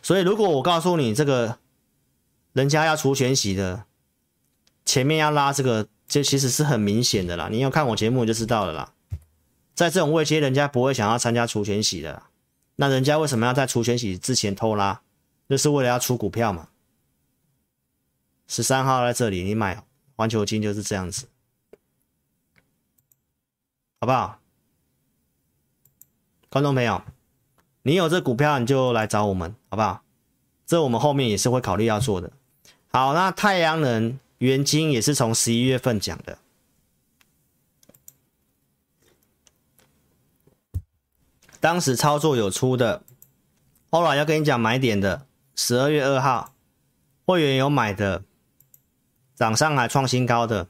所以，如果我告诉你这个人家要除权息的，前面要拉这个，这其实是很明显的啦。你要看我节目就知道了啦。在这种位阶，人家不会想要参加除权息的。那人家为什么要在除权息之前偷拉？就是为了要出股票嘛。十三号在这里，你买环球金就是这样子，好不好？观众朋友。你有这股票，你就来找我们，好不好？这我们后面也是会考虑要做的。好，那太阳能元晶也是从十一月份讲的，当时操作有出的，后来要跟你讲买点的，十二月二号会员有买的，涨上来创新高的。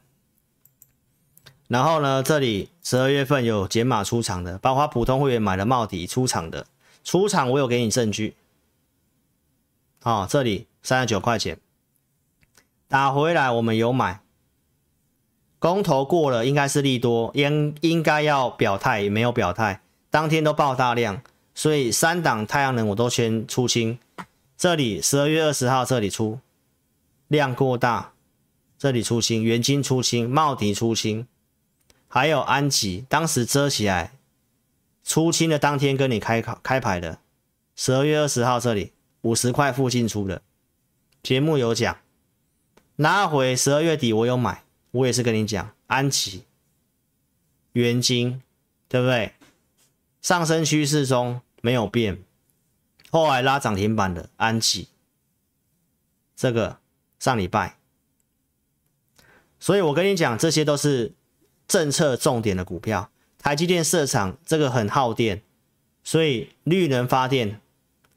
然后呢，这里十二月份有减码出场的，包括普通会员买的茂迪出场的。出场我有给你证据，好、哦，这里三十九块钱。打回来，我们有买，公投过了，应该是利多，应应该要表态，也没有表态，当天都爆大量，所以三档太阳能我都先出清，这里十二月二十号这里出量过大，这里出清，元晶出清，茂迪出清，还有安吉，当时遮起来。出清的当天跟你开考开牌的，十二月二十号这里五十块附近出的，节目有讲，拿回十二月底我有买，我也是跟你讲安琪、元晶，对不对？上升趋势中没有变，后来拉涨停板的安琪，这个上礼拜，所以我跟你讲，这些都是政策重点的股票。台积电设厂这个很耗电，所以绿能发电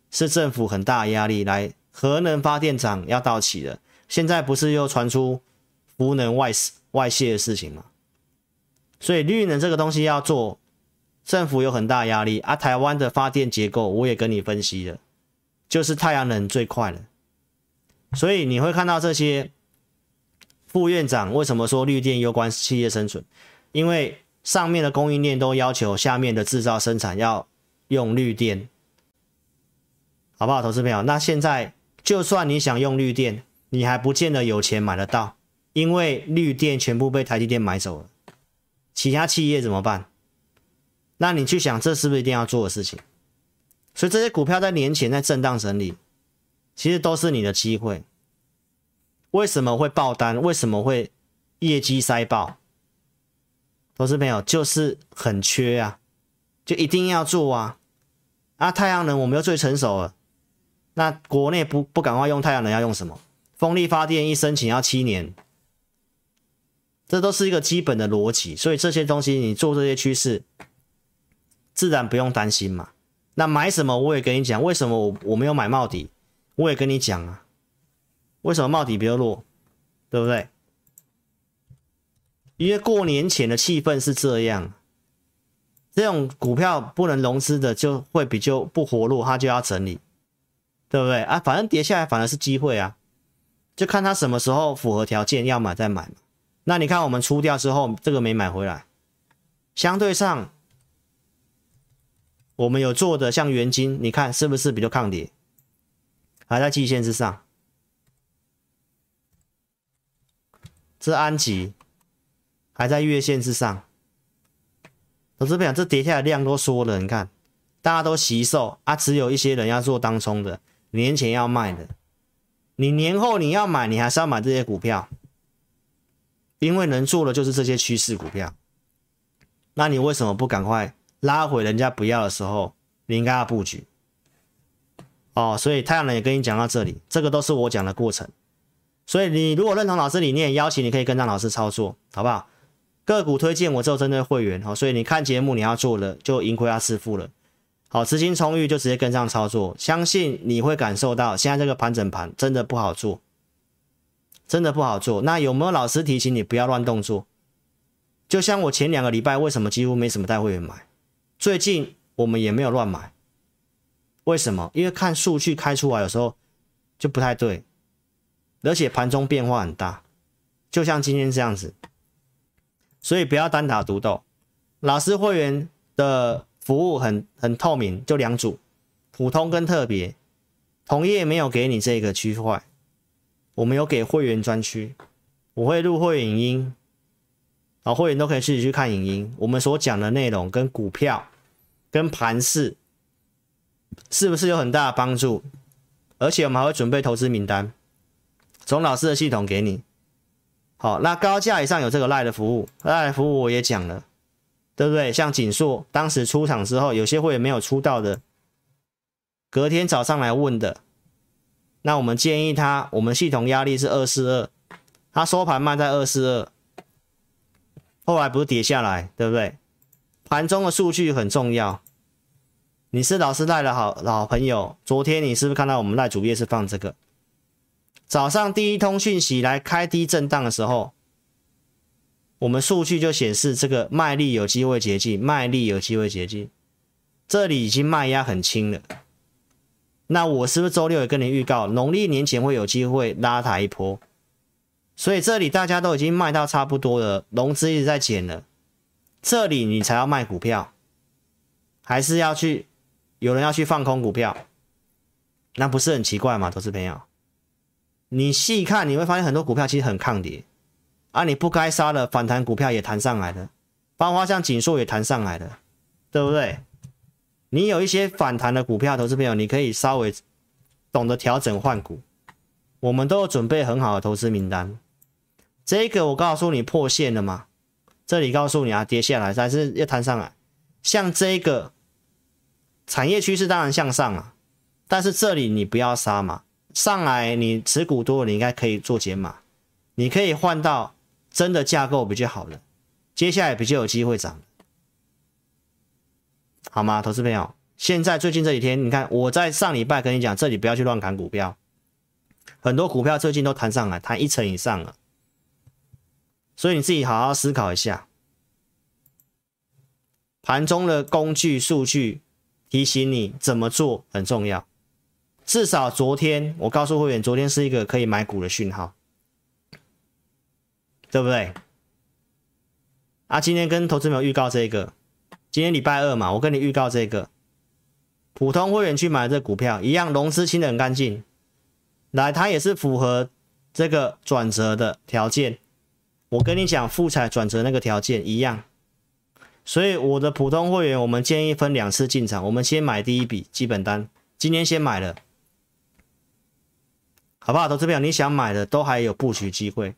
是政府很大压力。来，核能发电厂要到期了，现在不是又传出福能外外泄的事情吗？所以绿能这个东西要做，政府有很大压力啊。台湾的发电结构我也跟你分析了，就是太阳能最快了。所以你会看到这些副院长为什么说绿电攸关企业生存，因为。上面的供应链都要求下面的制造生产要用绿电，好不好，投资朋友？那现在就算你想用绿电，你还不见得有钱买得到，因为绿电全部被台积电买走了，其他企业怎么办？那你去想，这是不是一定要做的事情？所以这些股票在年前在震荡整理，其实都是你的机会。为什么会爆单？为什么会业绩塞爆？投资朋友就是很缺啊，就一定要做啊！啊，太阳能我们又最成熟了，那国内不不赶快用太阳能要用什么？风力发电一申请要七年，这都是一个基本的逻辑。所以这些东西你做这些趋势，自然不用担心嘛。那买什么我也跟你讲，为什么我我没有买茂底，我也跟你讲啊。为什么茂底比较弱？对不对？因为过年前的气氛是这样，这种股票不能融资的就会比较不活络，它就要整理，对不对啊？反正跌下来反而是机会啊，就看它什么时候符合条件要买再买嘛。那你看我们出掉之后，这个没买回来，相对上我们有做的像元金，你看是不是比较抗跌？还在季线之上，这安吉。还在月线之上，老师不想这跌下来量都缩了，你看，大家都惜售啊，只有一些人要做当冲的，年前要卖的，你年后你要买，你还是要买这些股票，因为能做的就是这些趋势股票，那你为什么不赶快拉回人家不要的时候，你应该要布局？哦，所以太阳能也跟你讲到这里，这个都是我讲的过程，所以你如果认同老师理念，邀请你可以跟上老师操作，好不好？个股推荐我只有针对会员，好，所以你看节目你要做了就盈亏要自负了，好，资金充裕就直接跟上操作，相信你会感受到现在这个盘整盘真的不好做，真的不好做。那有没有老师提醒你不要乱动作？就像我前两个礼拜为什么几乎没什么带会员买，最近我们也没有乱买，为什么？因为看数据开出来有时候就不太对，而且盘中变化很大，就像今天这样子。所以不要单打独斗，老师会员的服务很很透明，就两组，普通跟特别，同业没有给你这个区块，我们有给会员专区，我会录会影音，啊，会员都可以自己去看影音，我们所讲的内容跟股票跟盘势是不是有很大的帮助？而且我们还会准备投资名单，从老师的系统给你。好，那高价以上有这个赖的服务，赖的服务我也讲了，对不对？像景硕当时出场之后，有些会员没有出到的，隔天早上来问的，那我们建议他，我们系统压力是二四二，他收盘卖在二四二，后来不是跌下来，对不对？盘中的数据很重要，你是老师赖的好老朋友，昨天你是不是看到我们赖主页是放这个？早上第一通讯息来开低震荡的时候，我们数据就显示这个卖力有机会解禁，卖力有机会解禁，这里已经卖压很轻了。那我是不是周六也跟你预告，农历年前会有机会拉抬一波？所以这里大家都已经卖到差不多了，融资一直在减了，这里你才要卖股票，还是要去有人要去放空股票？那不是很奇怪吗？投资朋友？你细看，你会发现很多股票其实很抗跌，啊，你不该杀的反弹股票也弹上来了，包括像锦硕也弹上来了，对不对？你有一些反弹的股票，投资朋友，你可以稍微懂得调整换股，我们都有准备很好的投资名单。这个我告诉你破线了吗？这里告诉你啊，跌下来还是要弹上来，像这个产业趋势当然向上啊，但是这里你不要杀嘛。上来你持股多，你应该可以做减码，你可以换到真的架构比较好的，接下来比较有机会涨，好吗？投资朋友，现在最近这几天，你看我在上礼拜跟你讲，这里不要去乱砍股票，很多股票最近都弹上来，弹一成以上了，所以你自己好好思考一下，盘中的工具数据提醒你怎么做很重要。至少昨天，我告诉会员，昨天是一个可以买股的讯号，对不对？啊，今天跟投资朋友预告这个，今天礼拜二嘛，我跟你预告这个，普通会员去买这股票，一样融资清得很干净，来，它也是符合这个转折的条件。我跟你讲，复彩转折那个条件一样，所以我的普通会员，我们建议分两次进场，我们先买第一笔基本单，今天先买了。好不好？投资朋友，你想买的都还有布局机会。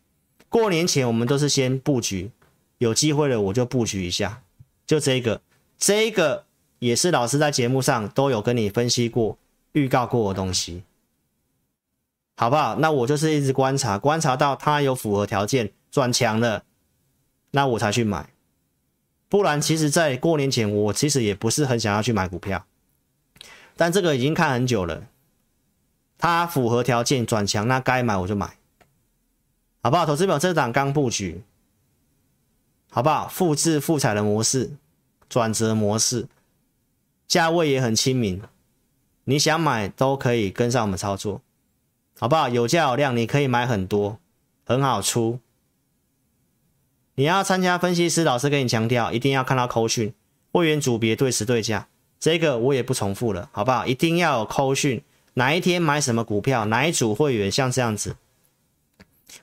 过年前我们都是先布局，有机会了我就布局一下。就这个，这个也是老师在节目上都有跟你分析过、预告过的东西，好不好？那我就是一直观察，观察到它有符合条件转强了，那我才去买。不然，其实在过年前我其实也不是很想要去买股票，但这个已经看很久了。它符合条件转强，那该买我就买，好不好？投资表这档刚布局，好不好？复制复彩的模式，转折模式，价位也很亲民，你想买都可以跟上我们操作，好不好？有价有量，你可以买很多，很好出。你要参加分析师老师跟你强调，一定要看到扣讯，会员组别对时对价，这个我也不重复了，好不好？一定要有扣讯，哪一天买什么股票，哪一组会员像这样子，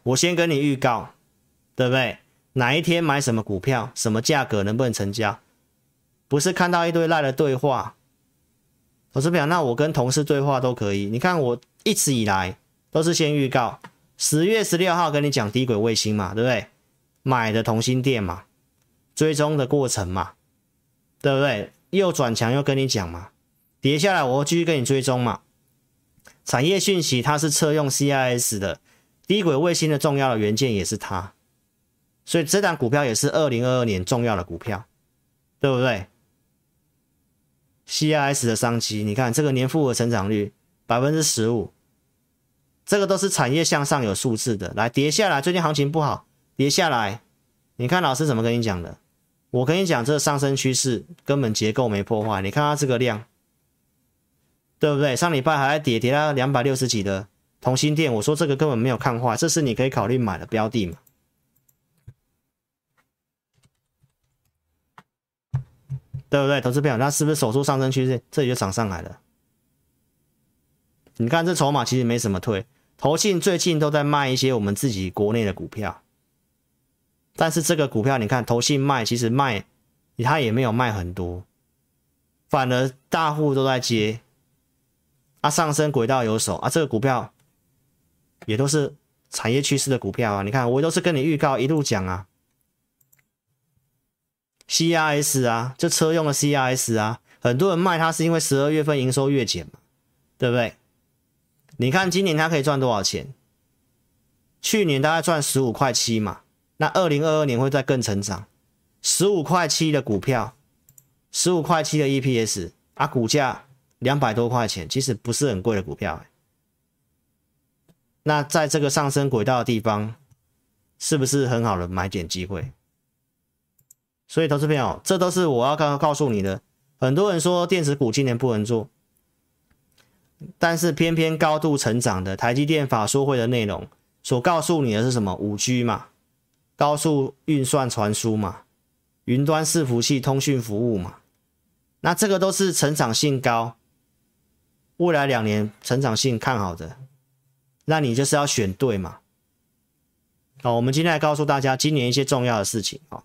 我先跟你预告，对不对？哪一天买什么股票，什么价格能不能成交？不是看到一堆赖的对话，我是不想，那我跟同事对话都可以。你看我一直以来都是先预告，十月十六号跟你讲低轨卫星嘛，对不对？买的同心店嘛，追踪的过程嘛，对不对？又转强又跟你讲嘛，跌下来我继续跟你追踪嘛。产业讯息它是车用 CIS 的，低轨卫星的重要的元件也是它，所以这档股票也是二零二二年重要的股票，对不对？CIS 的商机，你看这个年复合成长率百分之十五，这个都是产业向上有数字的。来跌下来，最近行情不好。跌下来，你看老师怎么跟你讲的？我跟你讲，这个上升趋势根本结构没破坏。你看它这个量，对不对？上礼拜还在跌，跌到两百六十几的同心店，我说这个根本没有看坏，这是你可以考虑买的标的嘛？对不对？投资朋友，那是不是守住上升趋势，这里就涨上来了？你看这筹码其实没什么退，投信最近都在卖一些我们自己国内的股票。但是这个股票，你看投信卖，其实卖，它也没有卖很多，反而大户都在接，啊，上升轨道有手啊，这个股票也都是产业趋势的股票啊，你看我都是跟你预告一路讲啊，CRS 啊，就车用的 CRS 啊，很多人卖它是因为十二月份营收月减嘛，对不对？你看今年它可以赚多少钱？去年大概赚十五块七嘛。那二零二二年会再更成长，十五块七的股票，十五块七的 EPS 啊，股价两百多块钱，其实不是很贵的股票。那在这个上升轨道的地方，是不是很好的买点机会？所以投资朋友，这都是我要刚刚告诉你的。很多人说电子股今年不能做，但是偏偏高度成长的台积电法说会的内容所告诉你的是什么？五 G 嘛。高速运算传输嘛，云端伺服器通讯服务嘛，那这个都是成长性高，未来两年成长性看好的，那你就是要选对嘛。好，我们今天来告诉大家今年一些重要的事情啊。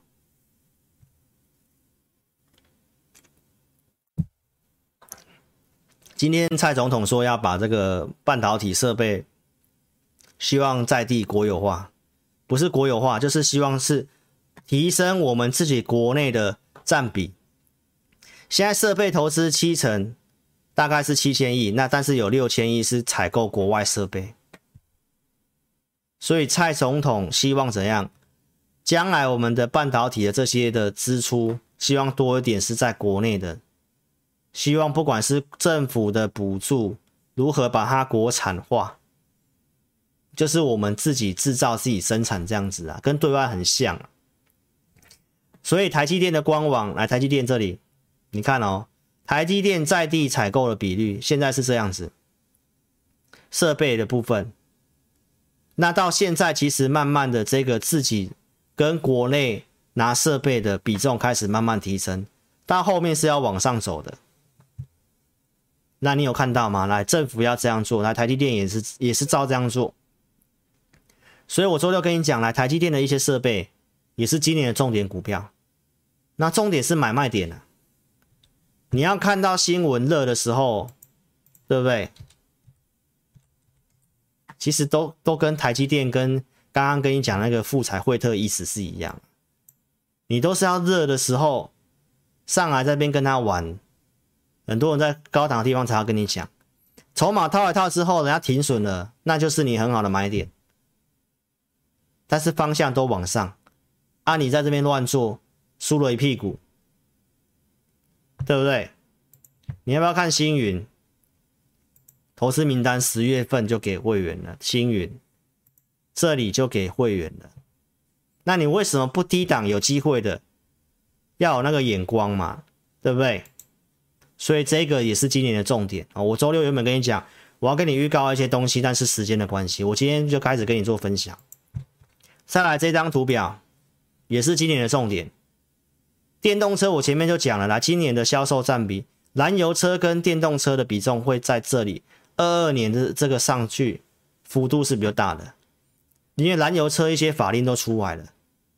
今天蔡总统说要把这个半导体设备，希望在地国有化。不是国有化，就是希望是提升我们自己国内的占比。现在设备投资七成，大概是七千亿，那但是有六千亿是采购国外设备。所以蔡总统希望怎样？将来我们的半导体的这些的支出，希望多一点是在国内的。希望不管是政府的补助，如何把它国产化。就是我们自己制造、自己生产这样子啊，跟对外很像。所以台积电的官网来台积电这里，你看哦，台积电在地采购的比率现在是这样子，设备的部分。那到现在其实慢慢的这个自己跟国内拿设备的比重开始慢慢提升，到后面是要往上走的。那你有看到吗？来，政府要这样做，来台积电也是也是照这样做。所以我周六跟你讲，来台积电的一些设备也是今年的重点股票。那重点是买卖点啊，你要看到新闻热的时候，对不对？其实都都跟台积电跟刚刚跟你讲那个富采惠特意思是一样，你都是要热的时候上来这边跟他玩。很多人在高档的地方才要跟你讲，筹码套一套之后，人家停损了，那就是你很好的买点。但是方向都往上，啊，你在这边乱做，输了一屁股，对不对？你要不要看星云？投资名单十月份就给会员了，星云这里就给会员了。那你为什么不低档有机会的？要有那个眼光嘛，对不对？所以这个也是今年的重点啊！我周六原本跟你讲，我要跟你预告一些东西，但是时间的关系，我今天就开始跟你做分享。再来这张图表也是今年的重点，电动车我前面就讲了，啦今年的销售占比，燃油车跟电动车的比重会在这里，二二年的这个上去幅度是比较大的，因为燃油车一些法令都出来了。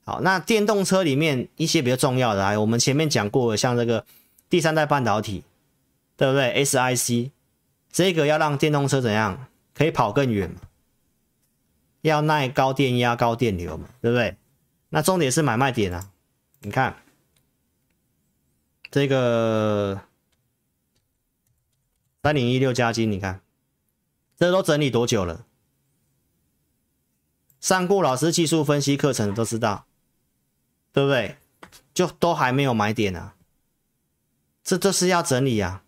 好，那电动车里面一些比较重要的，我们前面讲过的，像这个第三代半导体。对不对？SIC 这个要让电动车怎样可以跑更远嘛？要耐高电压、高电流嘛？对不对？那重点是买卖点啊！你看这个三零一六加金，你看这都整理多久了？上过老师技术分析课程都知道，对不对？就都还没有买点啊！这就是要整理啊！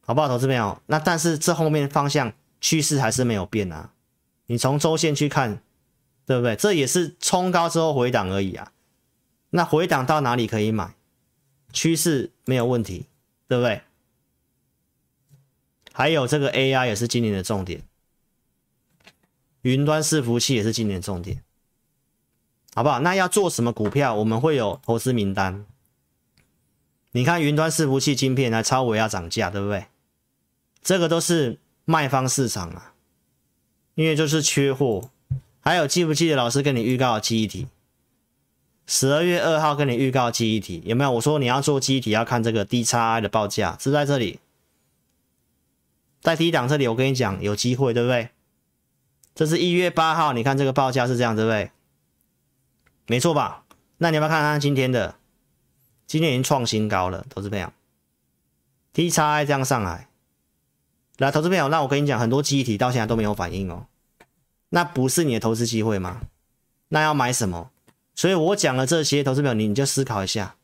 好不好，投资朋友？那但是这后面方向趋势还是没有变啊。你从周线去看，对不对？这也是冲高之后回档而已啊。那回档到哪里可以买？趋势没有问题，对不对？还有这个 AI 也是今年的重点，云端伺服器也是今年的重点，好不好？那要做什么股票？我们会有投资名单。你看云端伺服器晶片来超微要涨价，对不对？这个都是卖方市场啊，因为就是缺货。还有记不记得老师跟你预告的记忆体？十二月二号跟你预告记忆体有没有？我说你要做记忆体要看这个 DXi 的报价是在这里，在低档这里我跟你讲有机会，对不对？这是一月八号，你看这个报价是这样，对不对？没错吧？那你要不要看看今天的？今天已经创新高了，投资朋友，DXi 这样上来。来，投资朋友，那我跟你讲，很多记忆体到现在都没有反应哦，那不是你的投资机会吗？那要买什么？所以我讲了这些，投资朋友你你就思考一下。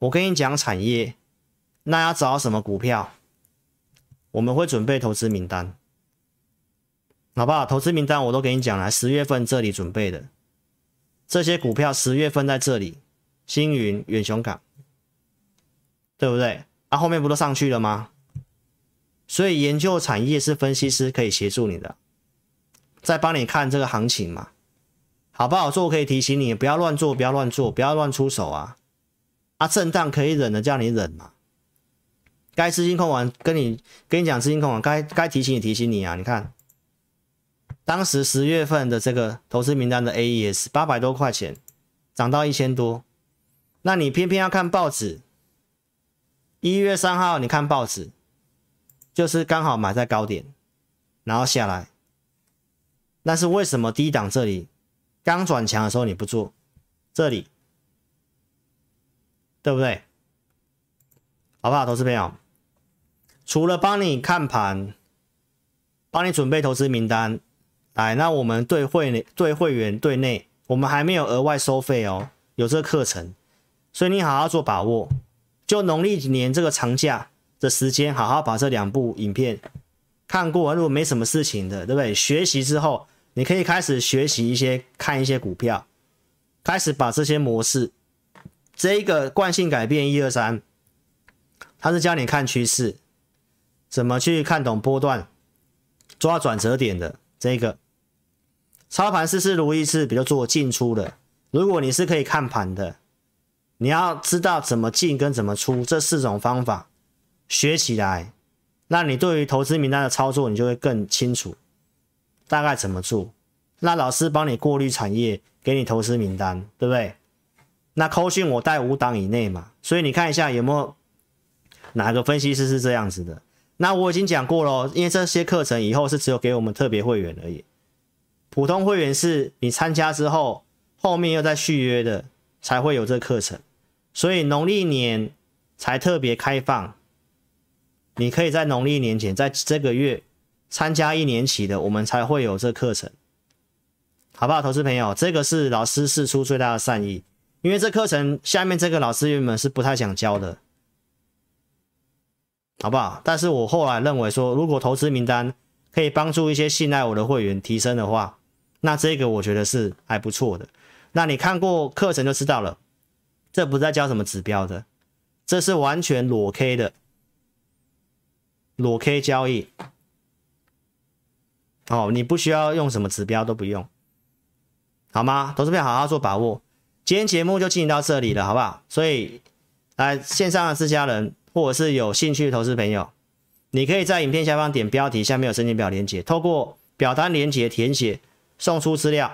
我跟你讲产业，那要找什么股票？我们会准备投资名单，好不好？投资名单我都给你讲了，十月份这里准备的这些股票，十月份在这里，星云、远雄港，对不对？啊，后面不都上去了吗？所以研究产业是分析师可以协助你的，在帮你看这个行情嘛，好不好做？我可以提醒你不要乱做，不要乱做，不要乱出手啊！啊，震荡可以忍的叫你忍嘛。该资金控管跟你跟你讲资金控管，该该提醒你提醒你啊！你看，当时十月份的这个投资名单的 AES 八百多块钱涨到一千多，那你偏偏要看报纸，一月三号你看报纸。就是刚好买在高点，然后下来。但是为什么低档这里刚转强的时候你不做？这里对不对？好不好，投资朋友？除了帮你看盘，帮你准备投资名单，来，那我们对会、对会员、对内，我们还没有额外收费哦，有这个课程，所以你好好做把握。就农历年这个长假。的时间，好好把这两部影片看过。如果没什么事情的，对不对？学习之后，你可以开始学习一些，看一些股票，开始把这些模式，这一个惯性改变一二三，它是教你看趋势，怎么去看懂波段，抓转折点的这个操盘事事如意是比较做进出的。如果你是可以看盘的，你要知道怎么进跟怎么出这四种方法。学起来，那你对于投资名单的操作，你就会更清楚，大概怎么做。那老师帮你过滤产业，给你投资名单，对不对？那扣讯我带五档以内嘛，所以你看一下有没有哪个分析师是这样子的。那我已经讲过了，因为这些课程以后是只有给我们特别会员而已，普通会员是你参加之后，后面又再续约的才会有这课程，所以农历年才特别开放。你可以在农历年前，在这个月参加一年期的，我们才会有这课程，好不好？投资朋友，这个是老师释出最大的善意，因为这课程下面这个老师原本是不太想教的，好不好？但是我后来认为说，如果投资名单可以帮助一些信赖我的会员提升的话，那这个我觉得是还不错的。那你看过课程就知道了，这不是在教什么指标的，这是完全裸 K 的，裸 K 交易。哦，你不需要用什么指标都不用，好吗？投资票好好做把握。今天节目就进行到这里了，好不好？所以来线上的自家人或者是有兴趣投资朋友，你可以在影片下方点标题，下面有申请表连接，透过表单连接填写，送出资料。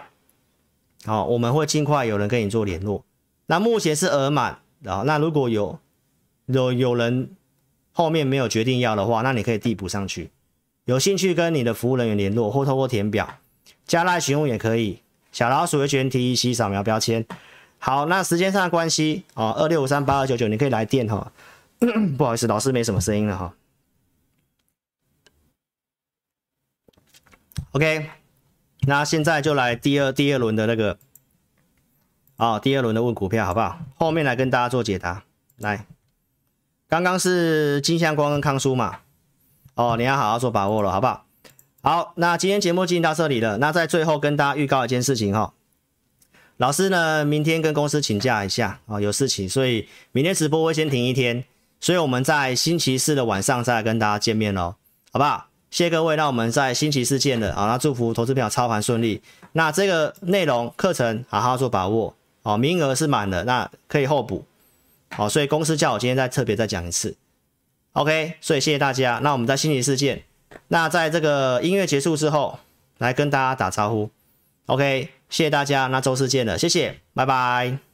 好，我们会尽快有人跟你做联络。那目前是额满啊，那如果有有有人后面没有决定要的话，那你可以递补上去。有兴趣跟你的服务人员联络，或透过填表加赖询问也可以。小老鼠 HNTEC 扫描标签。好，那时间上的关系哦，二六五三八二九九，你可以来电哈。不好意思，老师没什么声音了哈。OK，那现在就来第二第二轮的那个啊、哦，第二轮的问股票好不好？后面来跟大家做解答。来，刚刚是金相光跟康叔嘛。哦，你要好好做把握了，好不好？好，那今天节目进行到这里了。那在最后跟大家预告一件事情哈，老师呢明天跟公司请假一下啊，有事情，所以明天直播会先停一天，所以我们在星期四的晚上再跟大家见面喽，好不好？谢谢各位，那我们在星期四见了啊，那祝福投资票操盘顺利。那这个内容课程好好做把握哦，名额是满了，那可以候补，好，所以公司叫我今天再特别再讲一次。OK，所以谢谢大家。那我们在星期四见。那在这个音乐结束之后，来跟大家打招呼。OK，谢谢大家。那周四见了，谢谢，拜拜。